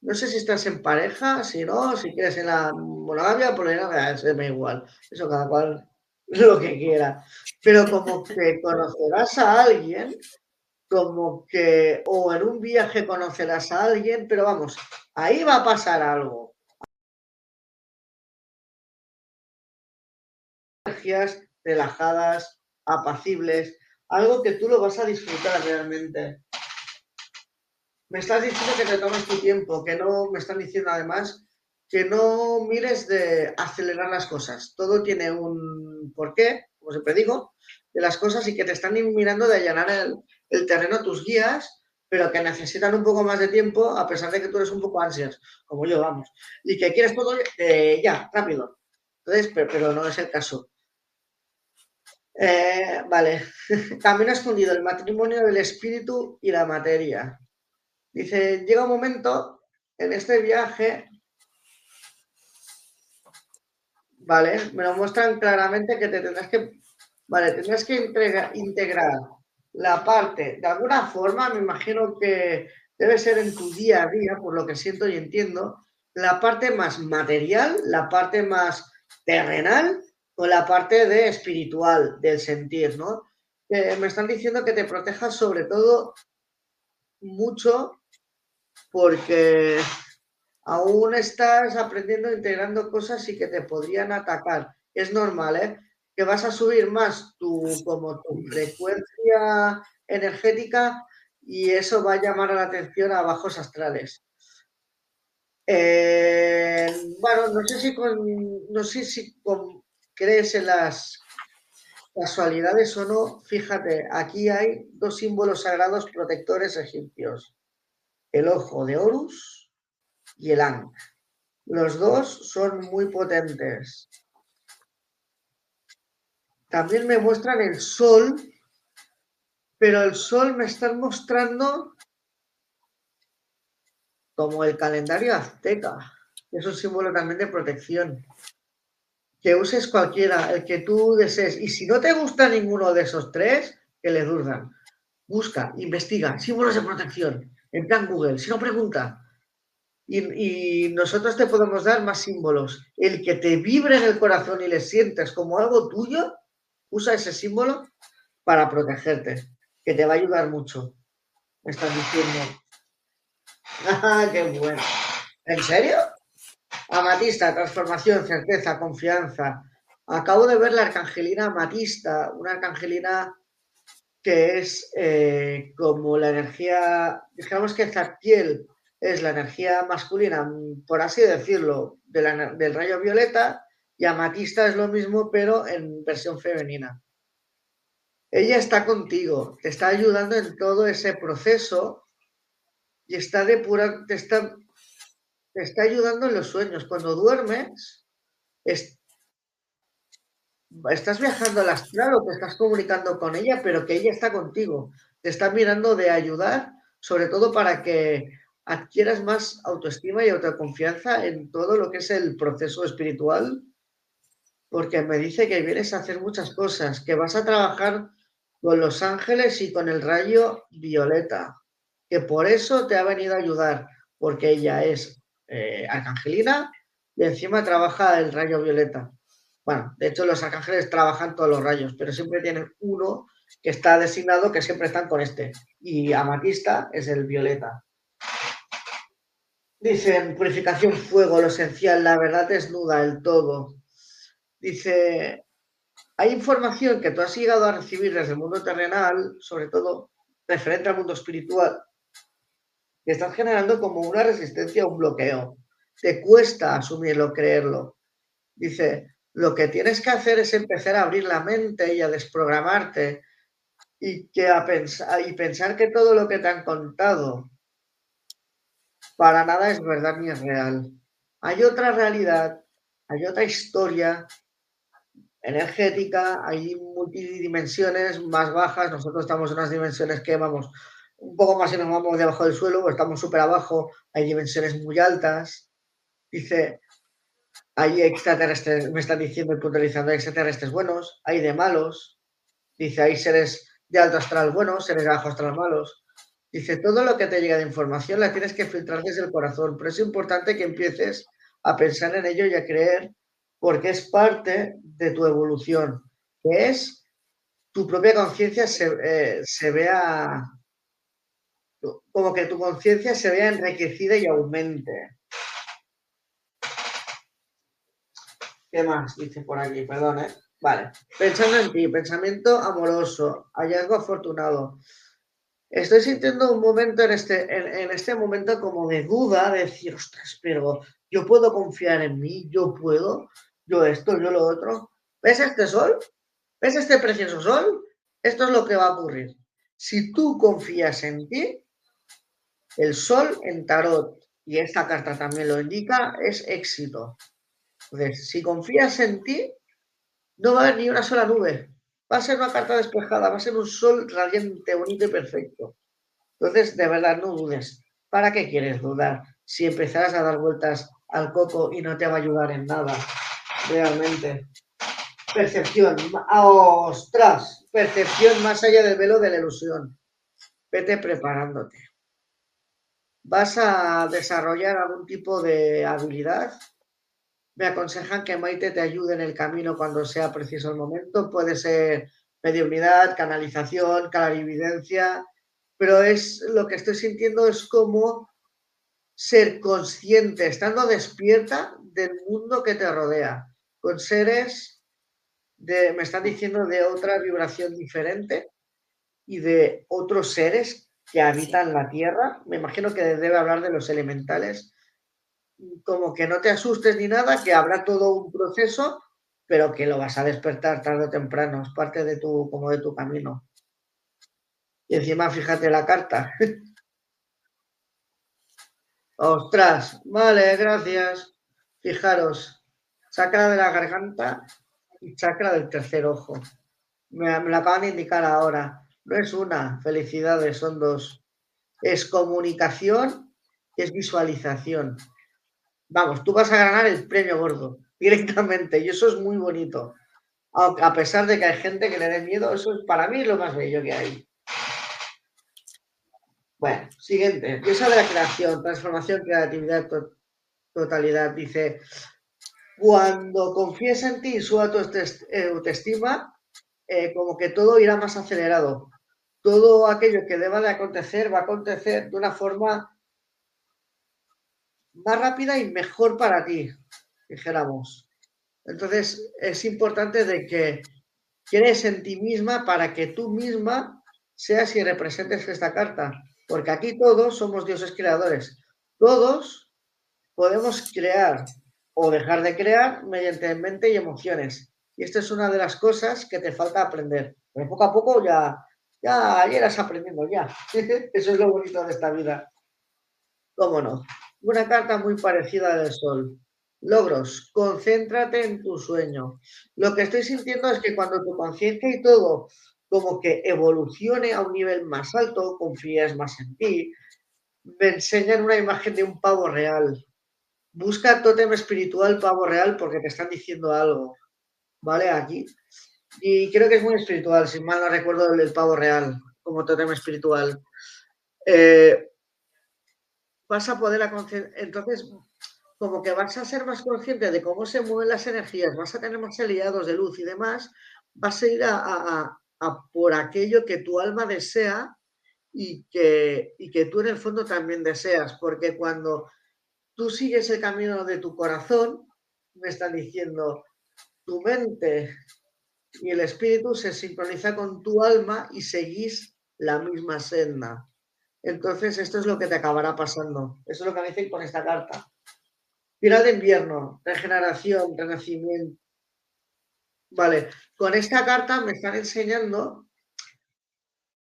No sé si estás en pareja, si no, si quieres en la monogamia, por nada, se me igual. Eso cada cual lo que quiera. Pero como que conocerás a alguien como que o en un viaje conocerás a alguien, pero vamos, ahí va a pasar algo. Energías relajadas, apacibles, algo que tú lo vas a disfrutar realmente. Me estás diciendo que te tomes tu tiempo, que no, me están diciendo además que no mires de acelerar las cosas. Todo tiene un porqué, como siempre digo, de las cosas y que te están mirando de allanar el, terreno tus guías, pero que necesitan un poco más de tiempo, a pesar de que tú eres un poco ansias, como yo, vamos, y que quieres todo eh, ya, rápido. Entonces, pero, no es el caso. Eh, vale, camino escondido, el matrimonio del espíritu y la materia. Dice, llega un momento en este viaje, vale, me lo muestran claramente que te tendrás que, vale, tendrás que integrar la parte, de alguna forma, me imagino que debe ser en tu día a día, por lo que siento y entiendo, la parte más material, la parte más terrenal o la parte de espiritual, del sentir, ¿no? me están diciendo que te protejas sobre todo mucho porque aún estás aprendiendo, integrando cosas y que te podrían atacar. Es normal, ¿eh? que vas a subir más tu, como tu frecuencia energética y eso va a llamar la atención a bajos astrales. Eh, bueno, no sé si no sé si crees en las casualidades o no. Fíjate, aquí hay dos símbolos sagrados protectores egipcios: el ojo de Horus y el Ankh. Los dos son muy potentes. También me muestran el sol, pero el sol me están mostrando como el calendario azteca. Es un símbolo también de protección. Que uses cualquiera, el que tú desees. Y si no te gusta ninguno de esos tres, que le duran. Busca, investiga, símbolos de protección. En plan Google, si no pregunta. Y, nosotros te podemos dar más símbolos. El que te vibre en el corazón y le sientes como algo tuyo, usa ese símbolo para protegerte, que te va a ayudar mucho. Me estás diciendo. ¡Ah, qué bueno! ¿En serio? Amatista, transformación, certeza, confianza. Acabo de ver la arcangelina amatista, una arcangelina que es eh, como la energía, digamos que Zaptiel es la energía masculina, por así decirlo, del rayo violeta, y Amatista es lo mismo, pero en versión femenina. Ella está contigo, te está ayudando en todo ese proceso y está depurando, te está, te está ayudando en los sueños. Cuando duermes, estás viajando al astral o te estás comunicando con ella, pero que ella está contigo. Te está mirando de ayudar, sobre todo para que adquieras más autoestima y autoconfianza en todo lo que es el proceso espiritual porque me dice que vienes a hacer muchas cosas, que vas a trabajar con los ángeles y con el rayo violeta, que por eso te ha venido a ayudar, porque ella es eh, arcangelina, y encima trabaja el rayo violeta. Bueno, de hecho los arcángeles trabajan todos los rayos, pero siempre tienen uno que está designado que siempre están con este. Y amatista es el violeta. Dice, purificación fuego, lo esencial, la verdad desnuda, el todo. Dice, hay información que tú has llegado a recibir desde el mundo terrenal, sobre todo referente al mundo espiritual, que estás generando como una resistencia, un bloqueo. Te cuesta asumirlo, creerlo. Dice, lo que tienes que hacer es empezar a abrir la mente y a desprogramarte y, que a pensar, y pensar que todo lo que te han contado para nada es verdad ni es real. Hay otra realidad, hay otra historia energética, hay multidimensiones más bajas, nosotros estamos en unas dimensiones que vamos un poco más y nos vamos debajo del suelo, estamos súper abajo, hay dimensiones muy altas. Dice, hay extraterrestres, me están diciendo y puntualizando, hay extraterrestres buenos, hay de malos. Dice, hay seres de alto astral buenos, seres de bajo astral malos. Dice, todo lo que te llega de información la tienes que filtrar desde el corazón, pero es importante que empieces a pensar en ello y a creer porque es parte de tu evolución, que es tu propia conciencia se, eh, se vea, como que tu conciencia se vea enriquecida y aumente. ¿Qué más dice por aquí? Perdón, ¿eh? Vale. Pensando en ti, pensamiento amoroso, hallazgo afortunado. Estoy sintiendo un momento en este, en, este momento como de duda, de decir, ostras, pero yo puedo confiar en mí, yo puedo, yo esto, yo lo otro. ¿Ves este sol? ¿Ves este precioso sol? Esto es lo que va a ocurrir. Si tú confías en ti, el sol en tarot, y esta carta también lo indica, es éxito. Entonces, si confías en ti, no va a haber ni una sola nube. Va a ser una carta despejada, va a ser un sol radiante, bonito y perfecto. Entonces, de verdad, no dudes. ¿Para qué quieres dudar? Si empezarás a dar vueltas al coco y no te va a ayudar en nada, realmente. Percepción. ¡Ostras! Percepción más allá del velo de la ilusión. Vete preparándote. ¿Vas a desarrollar algún tipo de habilidad? Me aconsejan que Maite te ayude en el camino cuando sea preciso el momento. Puede ser mediunidad, canalización, clarividencia, pero es lo que estoy sintiendo es como ser consciente, estando despierta del mundo que te rodea, con seres de, me están diciendo, de otra vibración diferente y de otros seres que habitan la Tierra. Me imagino que debe hablar de los elementales como que no te asustes ni nada, que habrá todo un proceso, pero que lo vas a despertar tarde o temprano, es parte de tu, como de tu camino. Y encima, fíjate la carta. Ostras, vale, gracias. Fijaros, chakra de la garganta y chakra del tercer ojo. Me, me lo acaban de indicar ahora. No es una, felicidades, son dos. Es comunicación es visualización vamos, tú vas a ganar el premio gordo directamente y eso es muy bonito. A pesar de que hay gente que le dé miedo, eso es para mí lo más bello que hay. Bueno, siguiente. Piensa de la creación, transformación, creatividad, totalidad. Dice, cuando confíes en ti y suba tu autoestima, eh, como que todo irá más acelerado. Todo aquello que deba de acontecer va a acontecer de una forma más rápida y mejor para ti, dijéramos. Entonces, es importante de que crees en ti misma para que tú misma seas y representes esta carta. Porque aquí todos somos dioses creadores. Todos podemos crear o dejar de crear mediante mente y emociones. Y esta es una de las cosas que te falta aprender. Pero poco a poco ya, ya, ya irás aprendiendo ya. Eso es lo bonito de esta vida. ¿Cómo no? Una carta muy parecida del sol. Logros, concéntrate en tu sueño. Lo que estoy sintiendo es que cuando tu conciencia y todo como que evolucione a un nivel más alto, confías más en ti, me enseñan una imagen de un pavo real. Busca tótem espiritual pavo real porque te están diciendo algo. ¿Vale? Aquí. Y creo que es muy espiritual, si mal no recuerdo el, pavo real como tótem espiritual. Eh, vas a poder Entonces, como que vas a ser más consciente de cómo se mueven las energías, vas a tener más aliados de luz y demás, vas a ir a, por aquello que tu alma desea y que, y que tú en el fondo también deseas, porque cuando tú sigues el camino de tu corazón, me están diciendo, tu mente y el espíritu se sincroniza con tu alma y seguís la misma senda. Entonces, esto es lo que te acabará pasando. Eso es lo que me dicen con esta carta. Final de invierno, regeneración, renacimiento. Vale, con esta carta me están enseñando,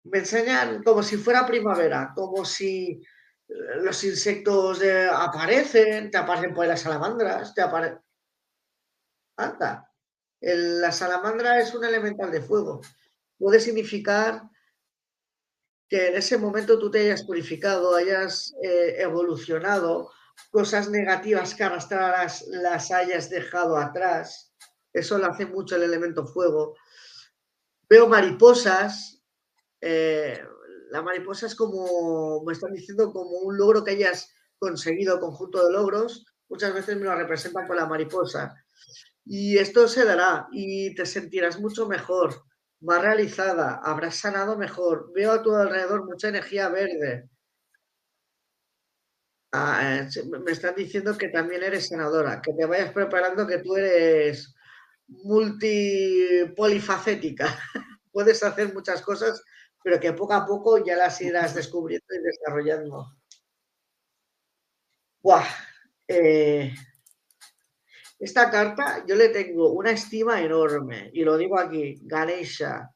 me enseñan como si fuera primavera, como si eh, los insectos aparecen, te aparecen por las salamandras, te aparecen... Anda, la salamandra es un elemental de fuego. Puede significar que en ese momento tú te hayas purificado, hayas eh, evolucionado, cosas negativas que arrastraras las hayas dejado atrás. Eso lo hace mucho el elemento fuego. Veo mariposas. Eh, la mariposa es como, me están diciendo, como un logro que hayas conseguido, conjunto de logros. Muchas veces me lo representan con la mariposa. Y esto se dará y te sentirás mucho mejor, más realizada, habrás sanado mejor. Veo a tu alrededor mucha energía verde Ah, eh, me están diciendo que también eres senadora, que te vayas preparando que tú eres multipolifacética. Puedes hacer muchas cosas, pero que poco a poco ya las irás descubriendo y desarrollando. Eh, esta carta yo le tengo una estima enorme, y lo digo aquí, Ganesha.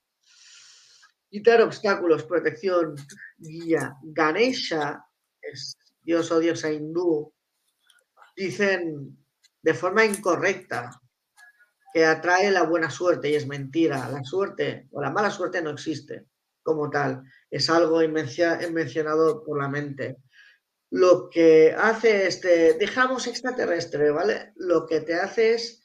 Quitar obstáculos, protección, guía. Ganesha es dios o diosa hindú, dicen de forma incorrecta que atrae la buena suerte y es mentira. La suerte o la mala suerte no existe como tal, es algo mencionado por la mente. Lo que hace este, dejamos extraterrestre, ¿vale? Lo que te hace es,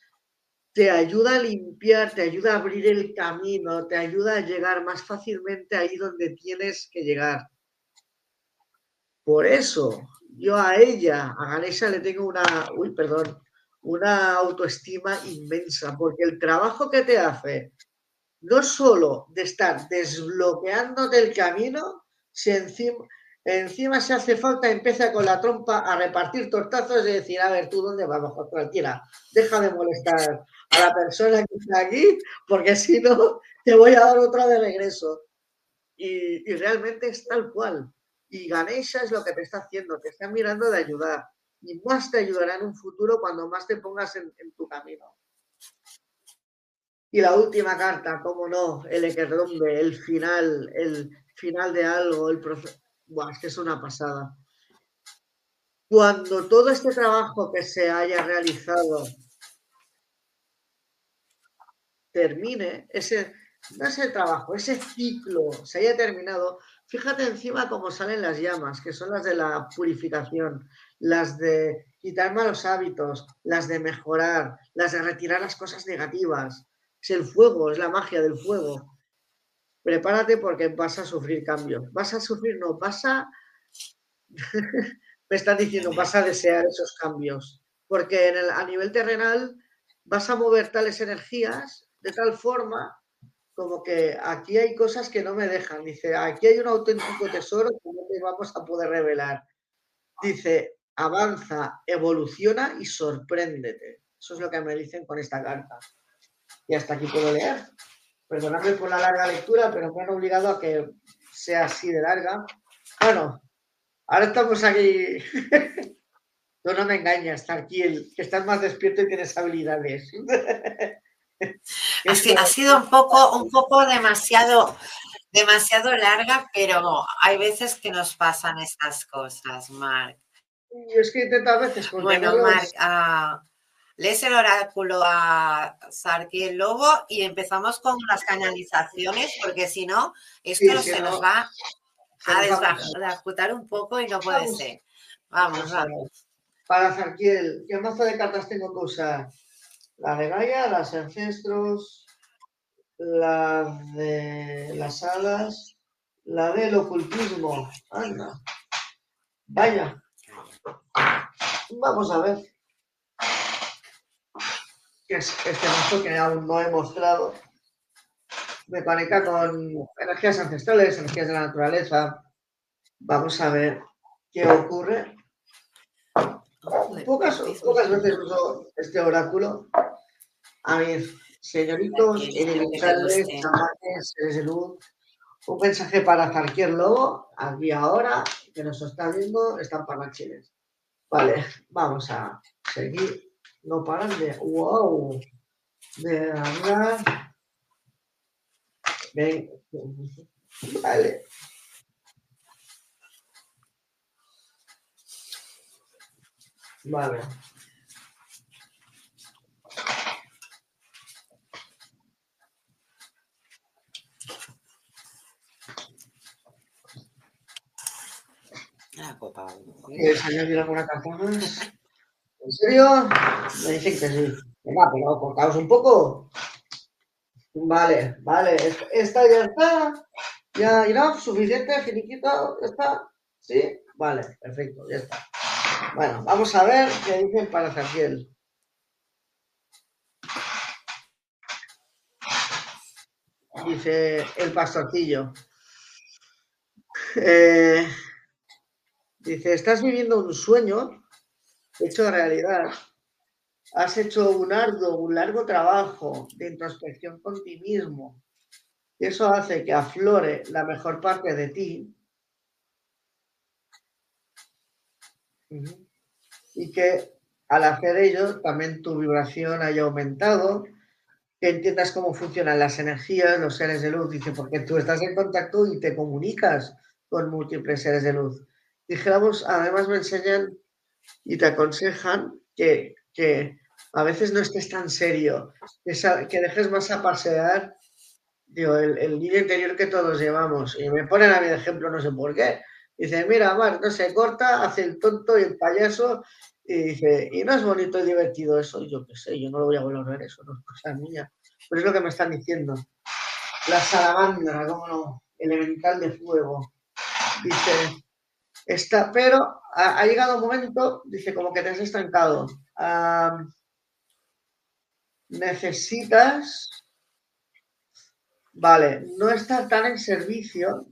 te ayuda a limpiar, te ayuda a abrir el camino, te ayuda a llegar más fácilmente ahí donde tienes que llegar. Por eso, yo a ella, a Ganesha, le tengo una, uy, perdón, una autoestima inmensa, porque el trabajo que te hace, no solo de estar desbloqueándote el camino, si encima, encima se hace falta, empieza con la trompa a repartir tortazos y decir, a ver, ¿tú dónde vas, cualquiera? Deja de molestar a la persona que está aquí, porque si no, te voy a dar otra de regreso. y realmente es tal cual. Y Ganesha es lo que te está haciendo, te está mirando de ayudar. Y más te ayudará en un futuro cuando más te pongas en, tu camino. Y la última carta, cómo no, el Ekerrombe, el final, el final de algo, el proceso. Es que es una pasada. Cuando todo este trabajo que se haya realizado termine, ese, no ese trabajo, ese ciclo se haya terminado, Fíjate encima cómo salen las llamas, que son las de la purificación, las de quitar malos hábitos, las de mejorar, las de retirar las cosas negativas. Es el fuego, es la magia del fuego. Prepárate porque vas a sufrir cambios. Vas a sufrir, no, vas a... Me están diciendo, vas a desear esos cambios. Porque a nivel terrenal vas a mover tales energías de tal forma como que aquí hay cosas que no me dejan. Dice, aquí hay un auténtico tesoro que no te vamos a poder revelar. Dice, avanza, evoluciona y sorpréndete. Eso es lo que me dicen con esta carta. Y hasta aquí puedo leer. Perdonadme por la larga lectura, pero me han obligado a que sea así de larga. Bueno, ahora estamos aquí. Tú no me engañas, tranquilo, que estás más despierto y tienes habilidades. ha sido un poco, un poco demasiado, demasiado larga, pero hay veces que nos pasan estas cosas, Marc. Es que intento veces. Bueno, Marc, uh, lees el oráculo a Sarki el Lobo y empezamos con las canalizaciones, porque si no, esto se nos va a desbajutar un poco y no puede ser. Vamos, vamos. Para Sarkiel, ¿qué mazo de cartas tengo que usar? La de Gaia, las ancestros, la de las alas, la del ocultismo. Anda. Vaya. Vamos a ver. Que es este mazo que aún no he mostrado. Me conecta con energías ancestrales, energías de la naturaleza. Vamos a ver qué ocurre. Pocas, pocas veces uso este oráculo. A mis señoritos, inevitables, chamanes, seres de luz. Un mensaje para cualquier Lobo, aquí ahora, que nos está viendo, están parlanchines. Vale, vamos a seguir. No paran de. ¡Wow! De hablar. Ven. Vale. Vale. Ah, copa. ¿Quieres añadir alguna más? ¿En serio? Me dicen que sí. Venga, pero cortaos un poco. Vale, vale. Esta ya está. Ya irá, suficiente, finiquito, ya está. ¿Sí? Vale, perfecto, ya está. Bueno, vamos a ver qué dicen para Zaquiel. Dice el pastorcillo. Eh, dice, estás viviendo un sueño hecho realidad. Has hecho un arduo, un largo trabajo de introspección con ti mismo. Y eso hace que aflore la mejor parte de ti. Y que al hacer ello también tu vibración haya aumentado, que entiendas cómo funcionan las energías, los seres de luz, dice, porque tú estás en contacto y te comunicas con múltiples seres de luz. Dijéramos, además me enseñan y te aconsejan que, a veces no estés tan serio, que, dejes más a pasear digo, el, el, niño interior que todos llevamos. Y me ponen a mí de ejemplo, no sé por qué. Dice, mira, Mar, no se corta, hace el tonto y el payaso. Y dice, y no es bonito y divertido eso. yo qué sé, yo no lo voy a volver a ver eso, no es cosa mía. Pero es lo que me están diciendo. La salamandra, cómo no, elemental de fuego. Dice, está, pero ha, llegado un momento, dice, como que te has estancado. necesitas, vale, no estar tan en servicio,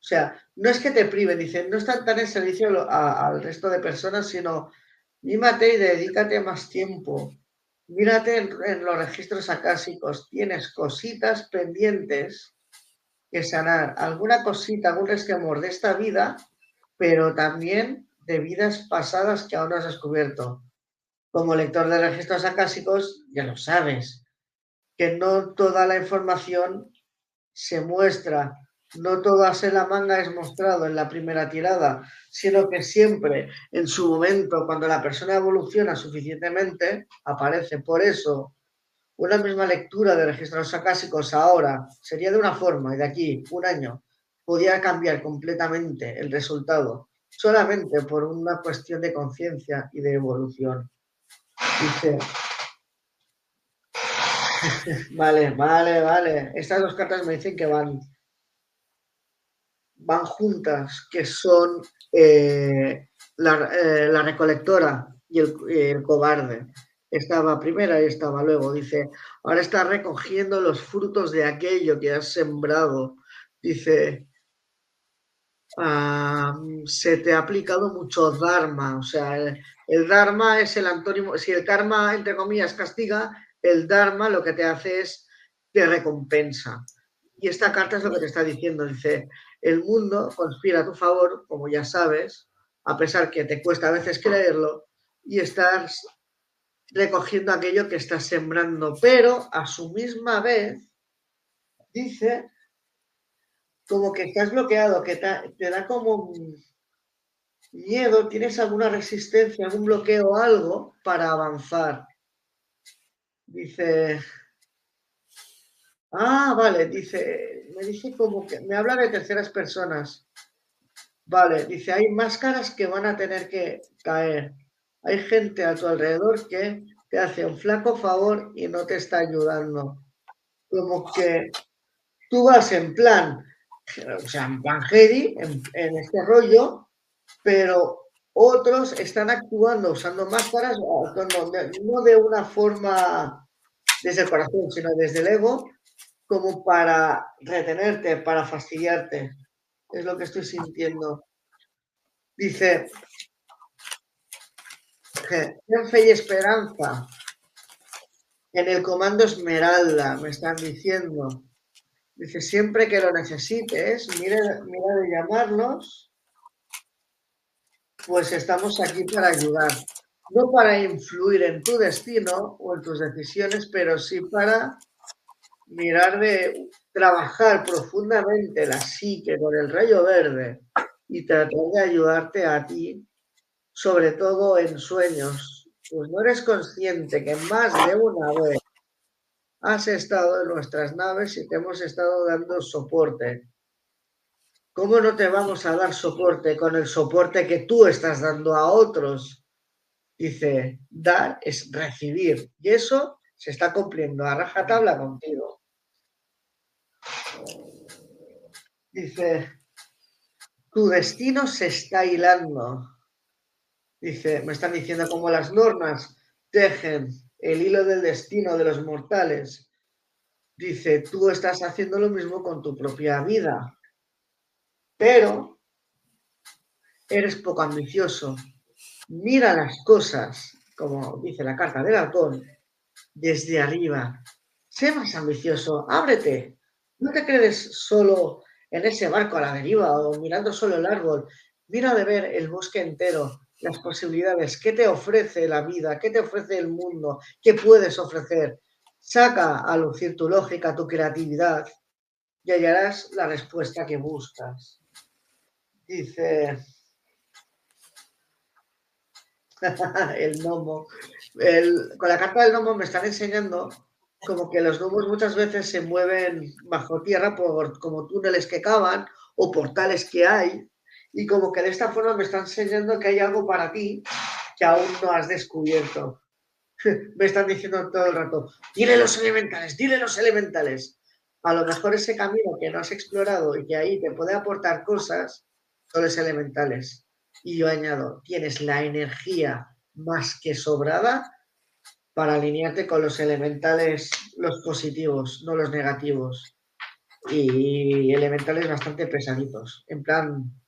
o sea, no es que te priven, dice, no estar tan en servicio al resto de personas, sino mímate y dedícate más tiempo. Mírate en, los registros acásicos, tienes cositas pendientes que sanar, alguna cosita, algún resquemor de esta vida, pero también de vidas pasadas que aún no has descubierto. Como lector de registros acásicos, ya lo sabes, que no toda la información se muestra, no todo en la manga es mostrado en la primera tirada, sino que siempre en su momento, cuando la persona evoluciona suficientemente, aparece. Por eso, una misma lectura de registros acásicos ahora sería de una forma y de aquí un año podía cambiar completamente el resultado solamente por una cuestión de conciencia y de evolución. Dice, vale, vale, vale. Estas dos cartas me dicen que van, van juntas, que son eh, la, eh, la, recolectora y el, el cobarde. Estaba primera y estaba luego. Dice, ahora está recogiendo los frutos de aquello que has sembrado. Dice, se te ha aplicado mucho Dharma. O sea, el, Dharma es el antónimo, si el karma, entre comillas, castiga, el Dharma lo que te hace es te recompensa. Y esta carta es lo que te está diciendo. Dice, el mundo conspira a tu favor, como ya sabes, a pesar que te cuesta a veces creerlo, y estás recogiendo aquello que estás sembrando, pero a su misma vez dice como que estás bloqueado, que te, da como miedo, tienes alguna resistencia, algún bloqueo algo para avanzar. Dice, ah, vale, dice, me dice como que, me habla de terceras personas. Vale, dice, hay máscaras que van a tener que caer. Hay gente a tu alrededor que te hace un flaco favor y no te está ayudando. Como que tú vas en plan, o sea, en plan en, este rollo, pero Otros están actuando usando máscaras, no de una forma desde el corazón, sino desde el ego, como para retenerte, para fastidiarte. Es lo que estoy sintiendo. Dice, ten fe y esperanza. En el comando Esmeralda, me están diciendo. Dice, siempre que lo necesites, mira, mira de llamarlos, pues estamos aquí para ayudar. No para influir en tu destino o en tus decisiones, pero sí para mirar de trabajar profundamente la psique con el rayo verde y tratar de ayudarte a ti, sobre todo en sueños. Pues no eres consciente que más de una vez has estado en nuestras naves y te hemos estado dando soporte. ¿Cómo no te vamos a dar soporte con el soporte que tú estás dando a otros? Dice, dar es recibir. Y eso se está cumpliendo a rajatabla contigo. Dice, tu destino se está hilando. Dice, me están diciendo como las normas tejen el hilo del destino de los mortales. Dice, tú estás haciendo lo mismo con tu propia vida, pero eres poco ambicioso. Mira las cosas, como dice la carta del halcón, desde arriba. Sé más ambicioso, ábrete. No te quedes solo en ese barco a la deriva o mirando solo el árbol. Mira de ver el bosque entero, las posibilidades, qué te ofrece la vida, qué te ofrece el mundo, qué puedes ofrecer. Saca a lucir tu lógica, tu creatividad y hallarás la respuesta que buscas. Dice el gnomo. con la carta del gnomo me están enseñando como que los gnomos muchas veces se mueven bajo tierra por como túneles que cavan o portales que hay y como que de esta forma me está enseñando que hay algo para ti que aún no has descubierto. me están diciendo todo el rato, dile los elementales, dile los elementales. A lo mejor ese camino que no has explorado y que ahí te puede aportar cosas son los elementales. Y yo añado, tienes la energía más que sobrada para alinearte con los elementales, los positivos, no los negativos. Y elementales bastante pesaditos. En plan,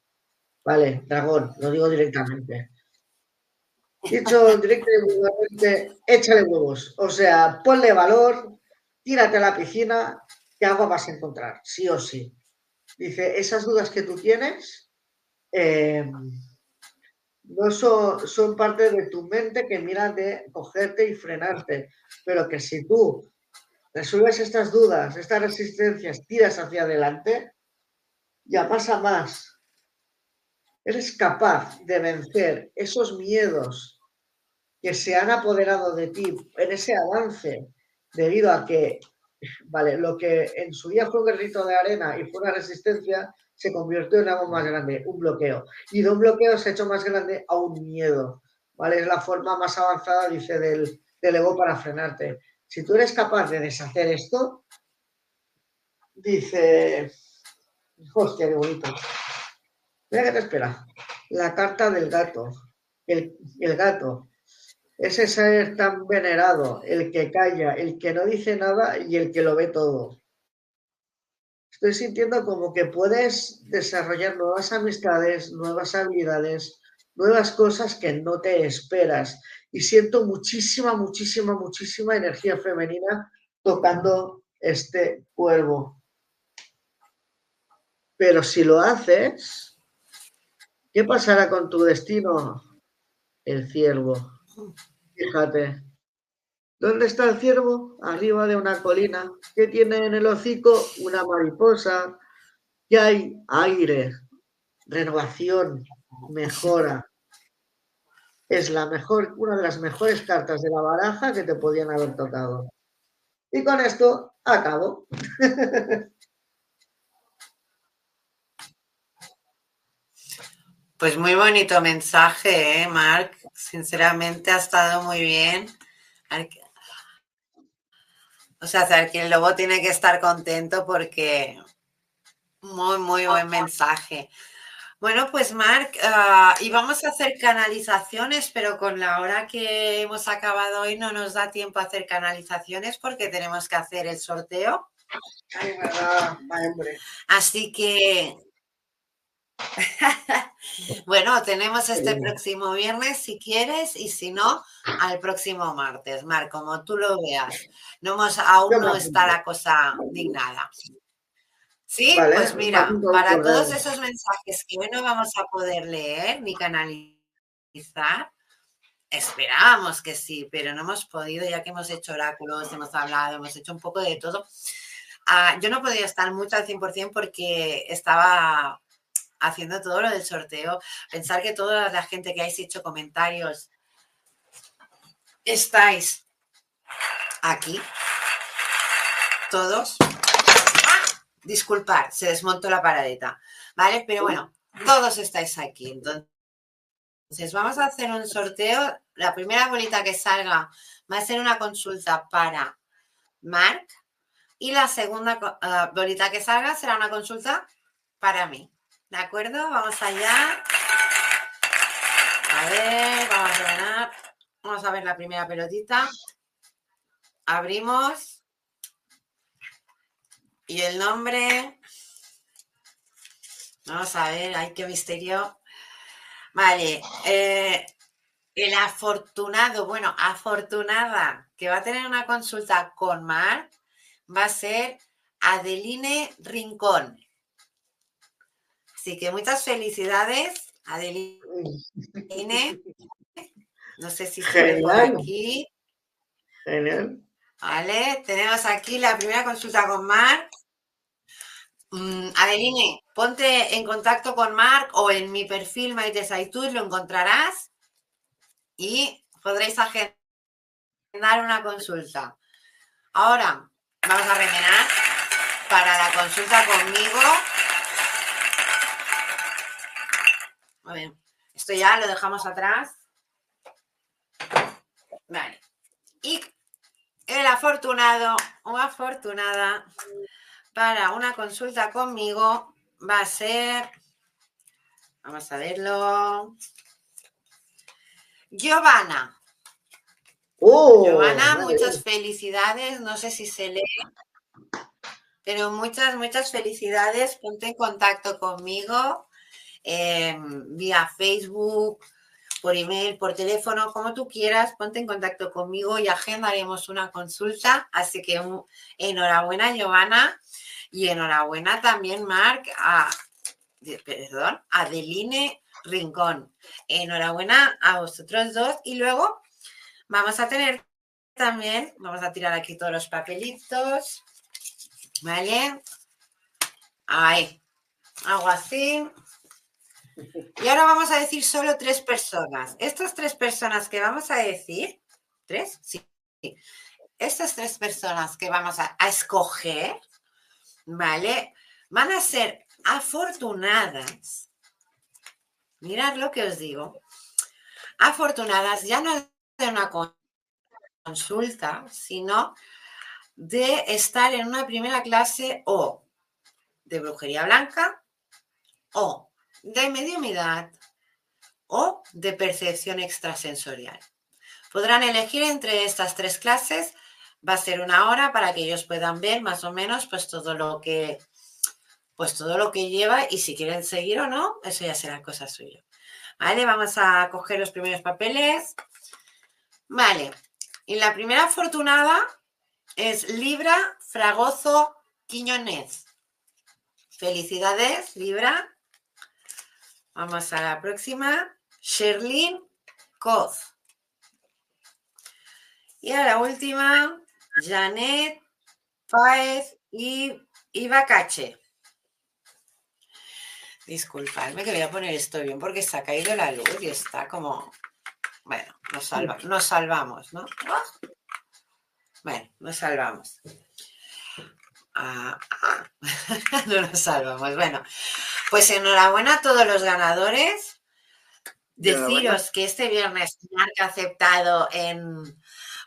Vale, dragón, lo digo directamente. Dicho directamente, échale huevos. O sea, ponle valor, tírate a la piscina, que agua vas a encontrar, sí o sí. Dice, esas dudas que tú tienes em, no son, son parte de tu mente que mira de cogerte y frenarte, pero que si tú resuelves estas dudas, estas resistencias, tiras hacia adelante, ya pasa más eres capaz de vencer esos miedos que se han apoderado de ti en ese avance debido a que, vale, lo que en su día fue un guerrito de arena y fue una resistencia, se convirtió en algo más grande, un bloqueo. Y de un bloqueo se ha hecho más grande a un miedo, ¿vale? Es la forma más avanzada, dice, del, del ego para frenarte. Si tú eres capaz de deshacer esto, dice, hostia, qué bonito. Mira qué te espera. La carta del gato. El, gato. Ese ser tan venerado, el que calla, el que no dice nada y el que lo ve todo. Estoy sintiendo como que puedes desarrollar nuevas amistades, nuevas habilidades, nuevas cosas que no te esperas. Y siento muchísima, muchísima, muchísima energía femenina tocando este cuervo. Pero si lo haces, ¿Qué pasará con tu destino? El ciervo. Fíjate. ¿Dónde está el ciervo? Arriba de una colina. ¿Qué tiene en el hocico? Una mariposa. ¿Qué hay? Aire, renovación, mejora. Es la mejor, una de las mejores cartas de la baraja que te podían haber tocado. Y con esto acabo. Pues muy bonito mensaje, ¿eh, Marc? Sinceramente ha estado muy bien. O sea, que el lobo tiene que estar contento porque muy, muy buen mensaje. Bueno, pues Marc, uh, íbamos a hacer canalizaciones, pero con la hora que hemos acabado hoy no nos da tiempo a hacer canalizaciones porque tenemos que hacer el sorteo. Ay, verdad, hombre. Así que, bueno, tenemos este próximo viernes si quieres y si no, al próximo martes, Marc, como tú lo veas. No hemos, aún no está la cosa dignada. Sí, pues mira, para todos esos mensajes que hoy no vamos a poder leer ni canalizar, esperábamos que sí, pero no hemos podido, ya que hemos hecho oráculos, hemos hablado, hemos hecho un poco de todo. Ah, yo no podía estar mucho al 100% porque estaba haciendo todo lo del sorteo. Pensar que toda la gente que habéis hecho comentarios estáis aquí, todos, Disculpar, se desmontó la paradeta, ¿vale? Pero bueno, todos estáis aquí. Entonces, vamos a hacer un sorteo. La primera bolita que salga va a ser una consulta para Mark y la segunda ah, bolita que salga será una consulta para mí. ¿De acuerdo? Vamos allá. A ver, vamos a ver. Vamos a ver la primera pelotita. Abrimos. Y el nombre. Vamos a ver, ay, qué misterio. Vale. Eh, el afortunado, bueno, afortunada, que va a tener una consulta con Mar, va a ser Adeline Rincón. Así que muchas felicidades, Adeline. No sé si se por aquí. Genial. Vale, tenemos aquí la primera consulta con Mar. Mm, Adeline, ponte en contacto con Marc o en mi perfil Maite Saitud lo encontrarás y podréis agendar una consulta. Ahora vamos a remenar para la consulta conmigo. Esto ya lo dejamos atrás. Vale. Y el afortunado o afortunada para una consulta conmigo va a ser, vamos a verlo, Giovanna. Oh, Giovanna, muchas felicidades. No sé si se lee, pero muchas, muchas felicidades. Ponte en contacto conmigo em, vía Facebook, por email, por teléfono, como tú quieras. Ponte en contacto conmigo y agendaremos una consulta. Así que enhorabuena, Giovanna. Y enhorabuena también, Marc, a, perdón, Adeline Rincón. Enhorabuena a vosotros dos. Y luego vamos a tener también, vamos a tirar aquí todos los papelitos. ¿Vale? Ahí. Algo así. Y ahora vamos a decir solo tres personas. Estas tres personas que vamos a decir, ¿tres? Sí. Estas tres personas que vamos a escoger ¿vale? Van a ser afortunadas. Mirad lo que os digo. Afortunadas ya no de una consulta, sino de estar en una primera clase o de brujería blanca o de mediumidad o de percepción extrasensorial. Podrán elegir entre estas tres clases va a ser una hora para que ellos puedan ver más o menos pues todo lo que pues todo lo que lleva y si quieren seguir o no, eso ya será cosa suya. Vale, vamos a coger los primeros papeles. Vale, y la primera afortunada es Libra Fragozo Quiñonez. Felicidades, Libra. Vamos a la próxima. Sherlyn Coz. Y a la última, Janet Páez y Ibacache. Disculpadme que voy a poner esto bien porque se ha caído la luz y está como. Bueno, nos, salva, nos salvamos, ¿no? Bueno, nos salvamos. Ah, ah. no nos salvamos. Bueno, pues enhorabuena a todos los ganadores. Deciros que este viernes Marc ha aceptado en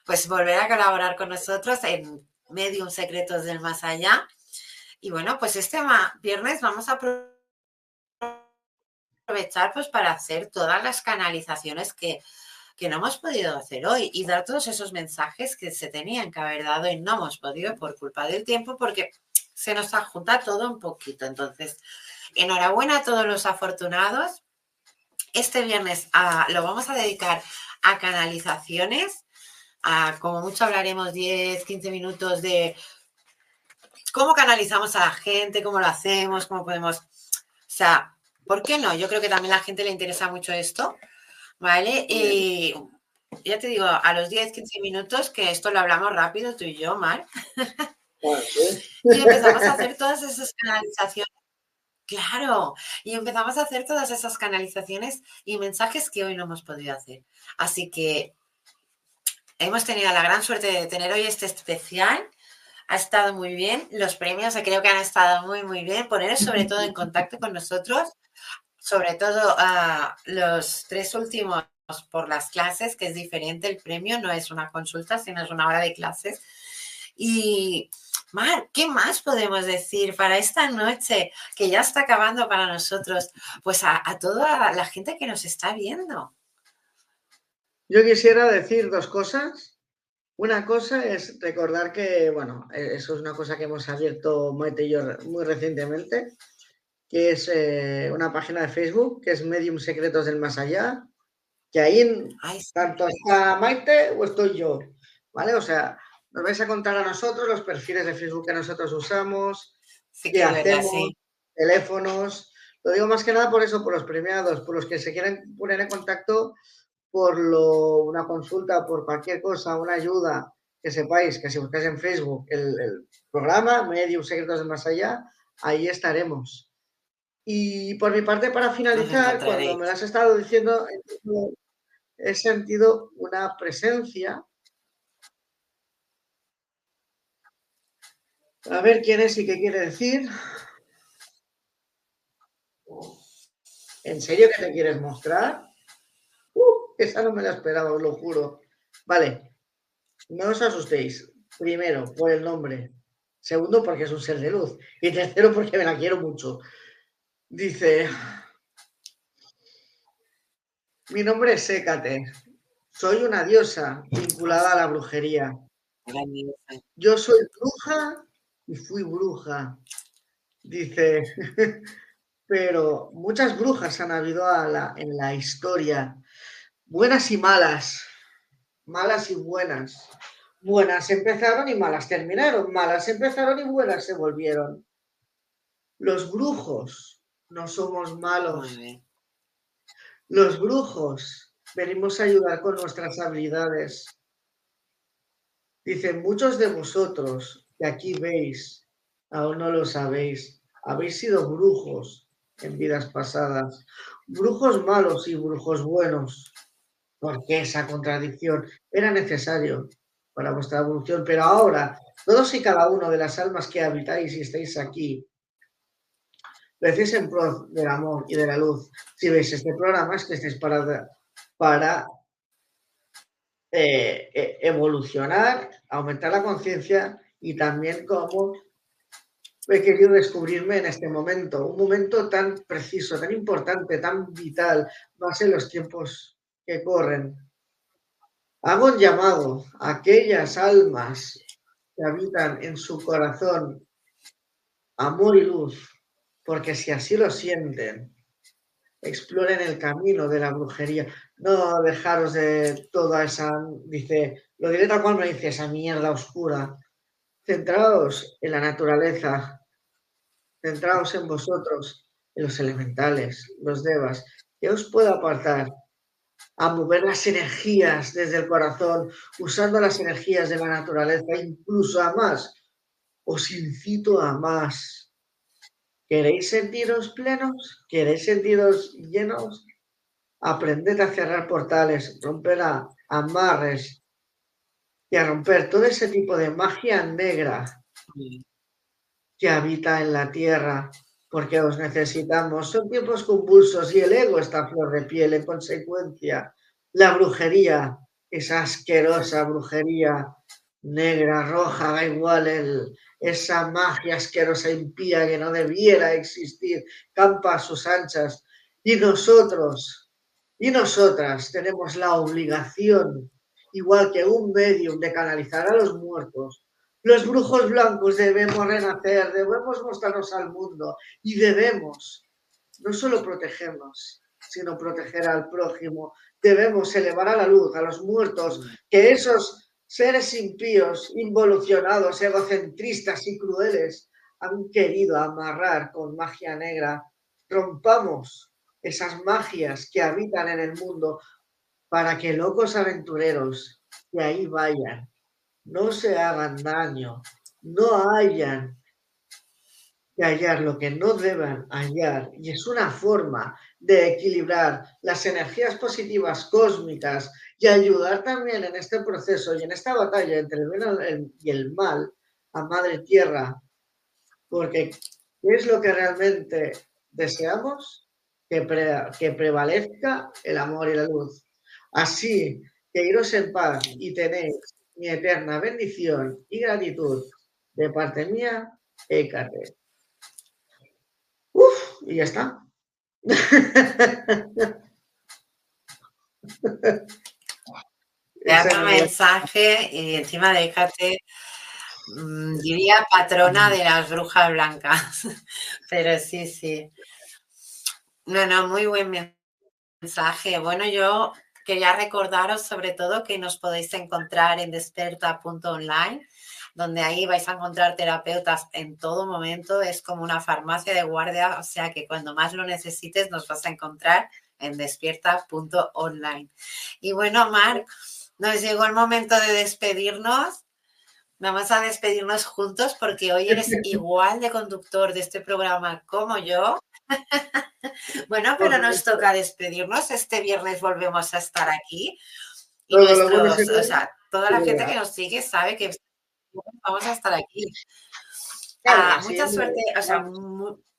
pues volver a colaborar con nosotros en Medium Secretos del Más Allá. Y bueno, pues este viernes vamos a aprovechar pues para hacer todas las canalizaciones que, que no hemos podido hacer hoy y dar todos esos mensajes que se tenían que haber dado y no hemos podido por culpa del tiempo porque se nos junta todo un poquito. Entonces, enhorabuena a todos los afortunados. Este viernes ah, lo vamos a dedicar a canalizaciones. A, como mucho hablaremos 10, 15 minutos de cómo canalizamos a la gente, cómo lo hacemos, cómo podemos... O sea, ¿por qué no? Yo creo que también a la gente le interesa mucho esto. ¿Vale? Y ya te digo, a los 10, 15 minutos, que esto lo hablamos rápido tú y yo, Mar. y empezamos a hacer todas esas canalizaciones. Claro, y empezamos a hacer todas esas canalizaciones y mensajes que hoy no hemos podido hacer. Así que hemos tenido la gran suerte de tener hoy este especial. Ha estado muy bien. Los premios creo que han estado muy, muy bien. Poneros sobre todo en contacto con nosotros sobre todo a los tres últimos por las clases, que es diferente el premio, no es una consulta, sino es una hora de clases. Y, Mar, ¿qué más podemos decir para esta noche que ya está acabando para nosotros? Pues a, toda la gente que nos está viendo. Yo quisiera decir dos cosas. Una cosa es recordar que, bueno, eso es una cosa que hemos abierto Maite y yo muy recientemente, que es eh, una página de Facebook, que es Medium Secretos del Más Allá, que ahí tanto está Maite o estoy yo, ¿vale? O sea, nos vais a contar a nosotros los perfiles de Facebook que nosotros usamos, qué hacemos, teléfonos. Lo digo más que nada por eso, por los premiados, por los que se quieren poner en contacto por lo, una consulta, por cualquier cosa, una ayuda, que sepáis que si buscáis en Facebook el, el programa Medium Secretos del Más Allá, ahí estaremos. Y por mi parte, para finalizar, cuando me lo has estado diciendo, he sentido una presencia. A ver quién es y qué quiere decir. ¿En serio que te quieres mostrar? Uh, esa no me la esperaba, os lo juro. Vale, no os asustéis. Primero, por el nombre. Segundo, porque es un ser de luz. Y tercero, porque me la quiero mucho. Dice, mi nombre es Sécate, soy una diosa vinculada a la brujería. Yo soy bruja y fui bruja. Dice, pero muchas brujas han habido en la historia, buenas y malas, malas y buenas. Buenas empezaron y malas terminaron, malas empezaron y buenas se volvieron. Los brujos no somos malos. Los brujos venimos a ayudar con nuestras habilidades. Dicen, muchos de vosotros que aquí veis, aún no lo sabéis, habéis sido brujos en vidas pasadas, brujos malos y brujos buenos. porque esa contradicción? Era necesario para vuestra evolución, pero ahora, todos y cada uno de las almas que habitáis y estáis aquí, lo en pro del amor y de la luz. Si veis este programa es que estáis para, para eh, eh, evolucionar, aumentar la conciencia y también como he querido descubrirme en este momento, un momento tan preciso, tan importante, tan vital, más en los tiempos que corren. Hago un llamado a aquellas almas que habitan en su corazón amor y luz, porque si así lo sienten, exploren el camino de la brujería. No dejaros de toda esa, dice, lo diré tal cual me dice, esa mierda oscura. Centraos en la naturaleza, centraos en vosotros, en los elementales, los devas, que os pueda apartar a mover las energías desde el corazón, usando las energías de la naturaleza, incluso a más. Os incito a más ¿Queréis sentiros plenos? ¿Queréis sentiros llenos? Aprended a cerrar portales, romper amarres y a romper todo ese tipo de magia negra que habita en la tierra, porque os necesitamos. Son tiempos convulsos y el ego está a flor de piel. En consecuencia, la brujería, esa asquerosa brujería negra, roja, da igual el, esa magia asquerosa impía que no debiera existir, campa a sus anchas Y nosotros y nosotras tenemos la obligación, igual que un medium, de canalizar a los muertos. Los brujos blancos debemos renacer, debemos mostrarnos al mundo y debemos no solo protegernos, sino proteger al prójimo. Debemos elevar a la luz a los muertos, que esos seres impíos, involucionados, egocentristas y crueles han querido amarrar con magia negra. Rompamos esas magias que habitan en el mundo para que locos aventureros de ahí vayan, no se hagan daño, no hayan que hallar lo que no deban hallar. Y es una forma de equilibrar las energías positivas cósmicas y ayudar también en este proceso y en esta batalla entre el bien y el mal a Madre Tierra. Porque ¿qué es lo que realmente deseamos? Que, que prevalezca el amor y la luz. Así que iros en paz y tenéis mi eterna bendición y gratitud de parte mía, Écate. Uf, y ya está. Te mensaje y encima déjate, mm, diría patrona de las brujas blancas. Pero sí, sí. No, no, muy buen mensaje. Bueno, yo quería recordaros sobre todo que nos podéis encontrar en desperta.online donde ahí vais a encontrar terapeutas en todo momento. Es como una farmacia de guardia, o sea que cuando más lo necesites nos vas a encontrar en despierta.online. Y bueno, Marc, nos llegó el momento de despedirnos. Vamos a despedirnos juntos porque hoy eres igual de conductor de este programa como yo. bueno, pero nos toca despedirnos. Este viernes volvemos a estar aquí. Y o sea, toda la gente que nos sigue sabe que vamos a estar aquí. Ah, mucha suerte, o sea,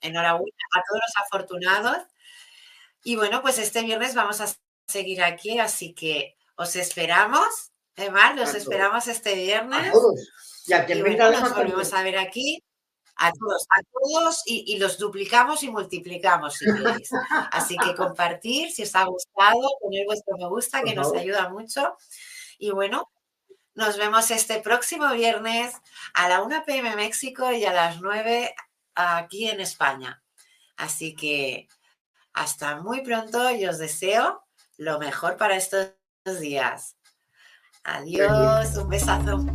enhorabuena a todos los afortunados. Y bueno, pues este viernes vamos a seguir aquí, así que os esperamos, Emar, los esperamos este viernes. A todos. Y a que nos volvemos a ver aquí. A todos, a todos y, los duplicamos y multiplicamos si queréis. Así que compartir, si os ha gustado, poner vuestro me gusta, que nos ayuda mucho. Y bueno, nos vemos este próximo viernes a la 1 pm México y a las 9 aquí en España. Así que hasta muy pronto y os deseo lo mejor para estos días. Adiós, un besazo.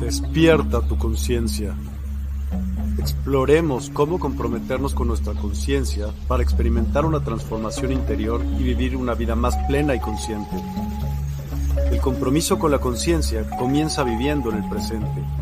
Despierta tu conciencia. Exploremos cómo comprometernos con nuestra conciencia para experimentar una transformación interior y vivir una vida más plena y consciente. El compromiso con la conciencia comienza viviendo en el presente.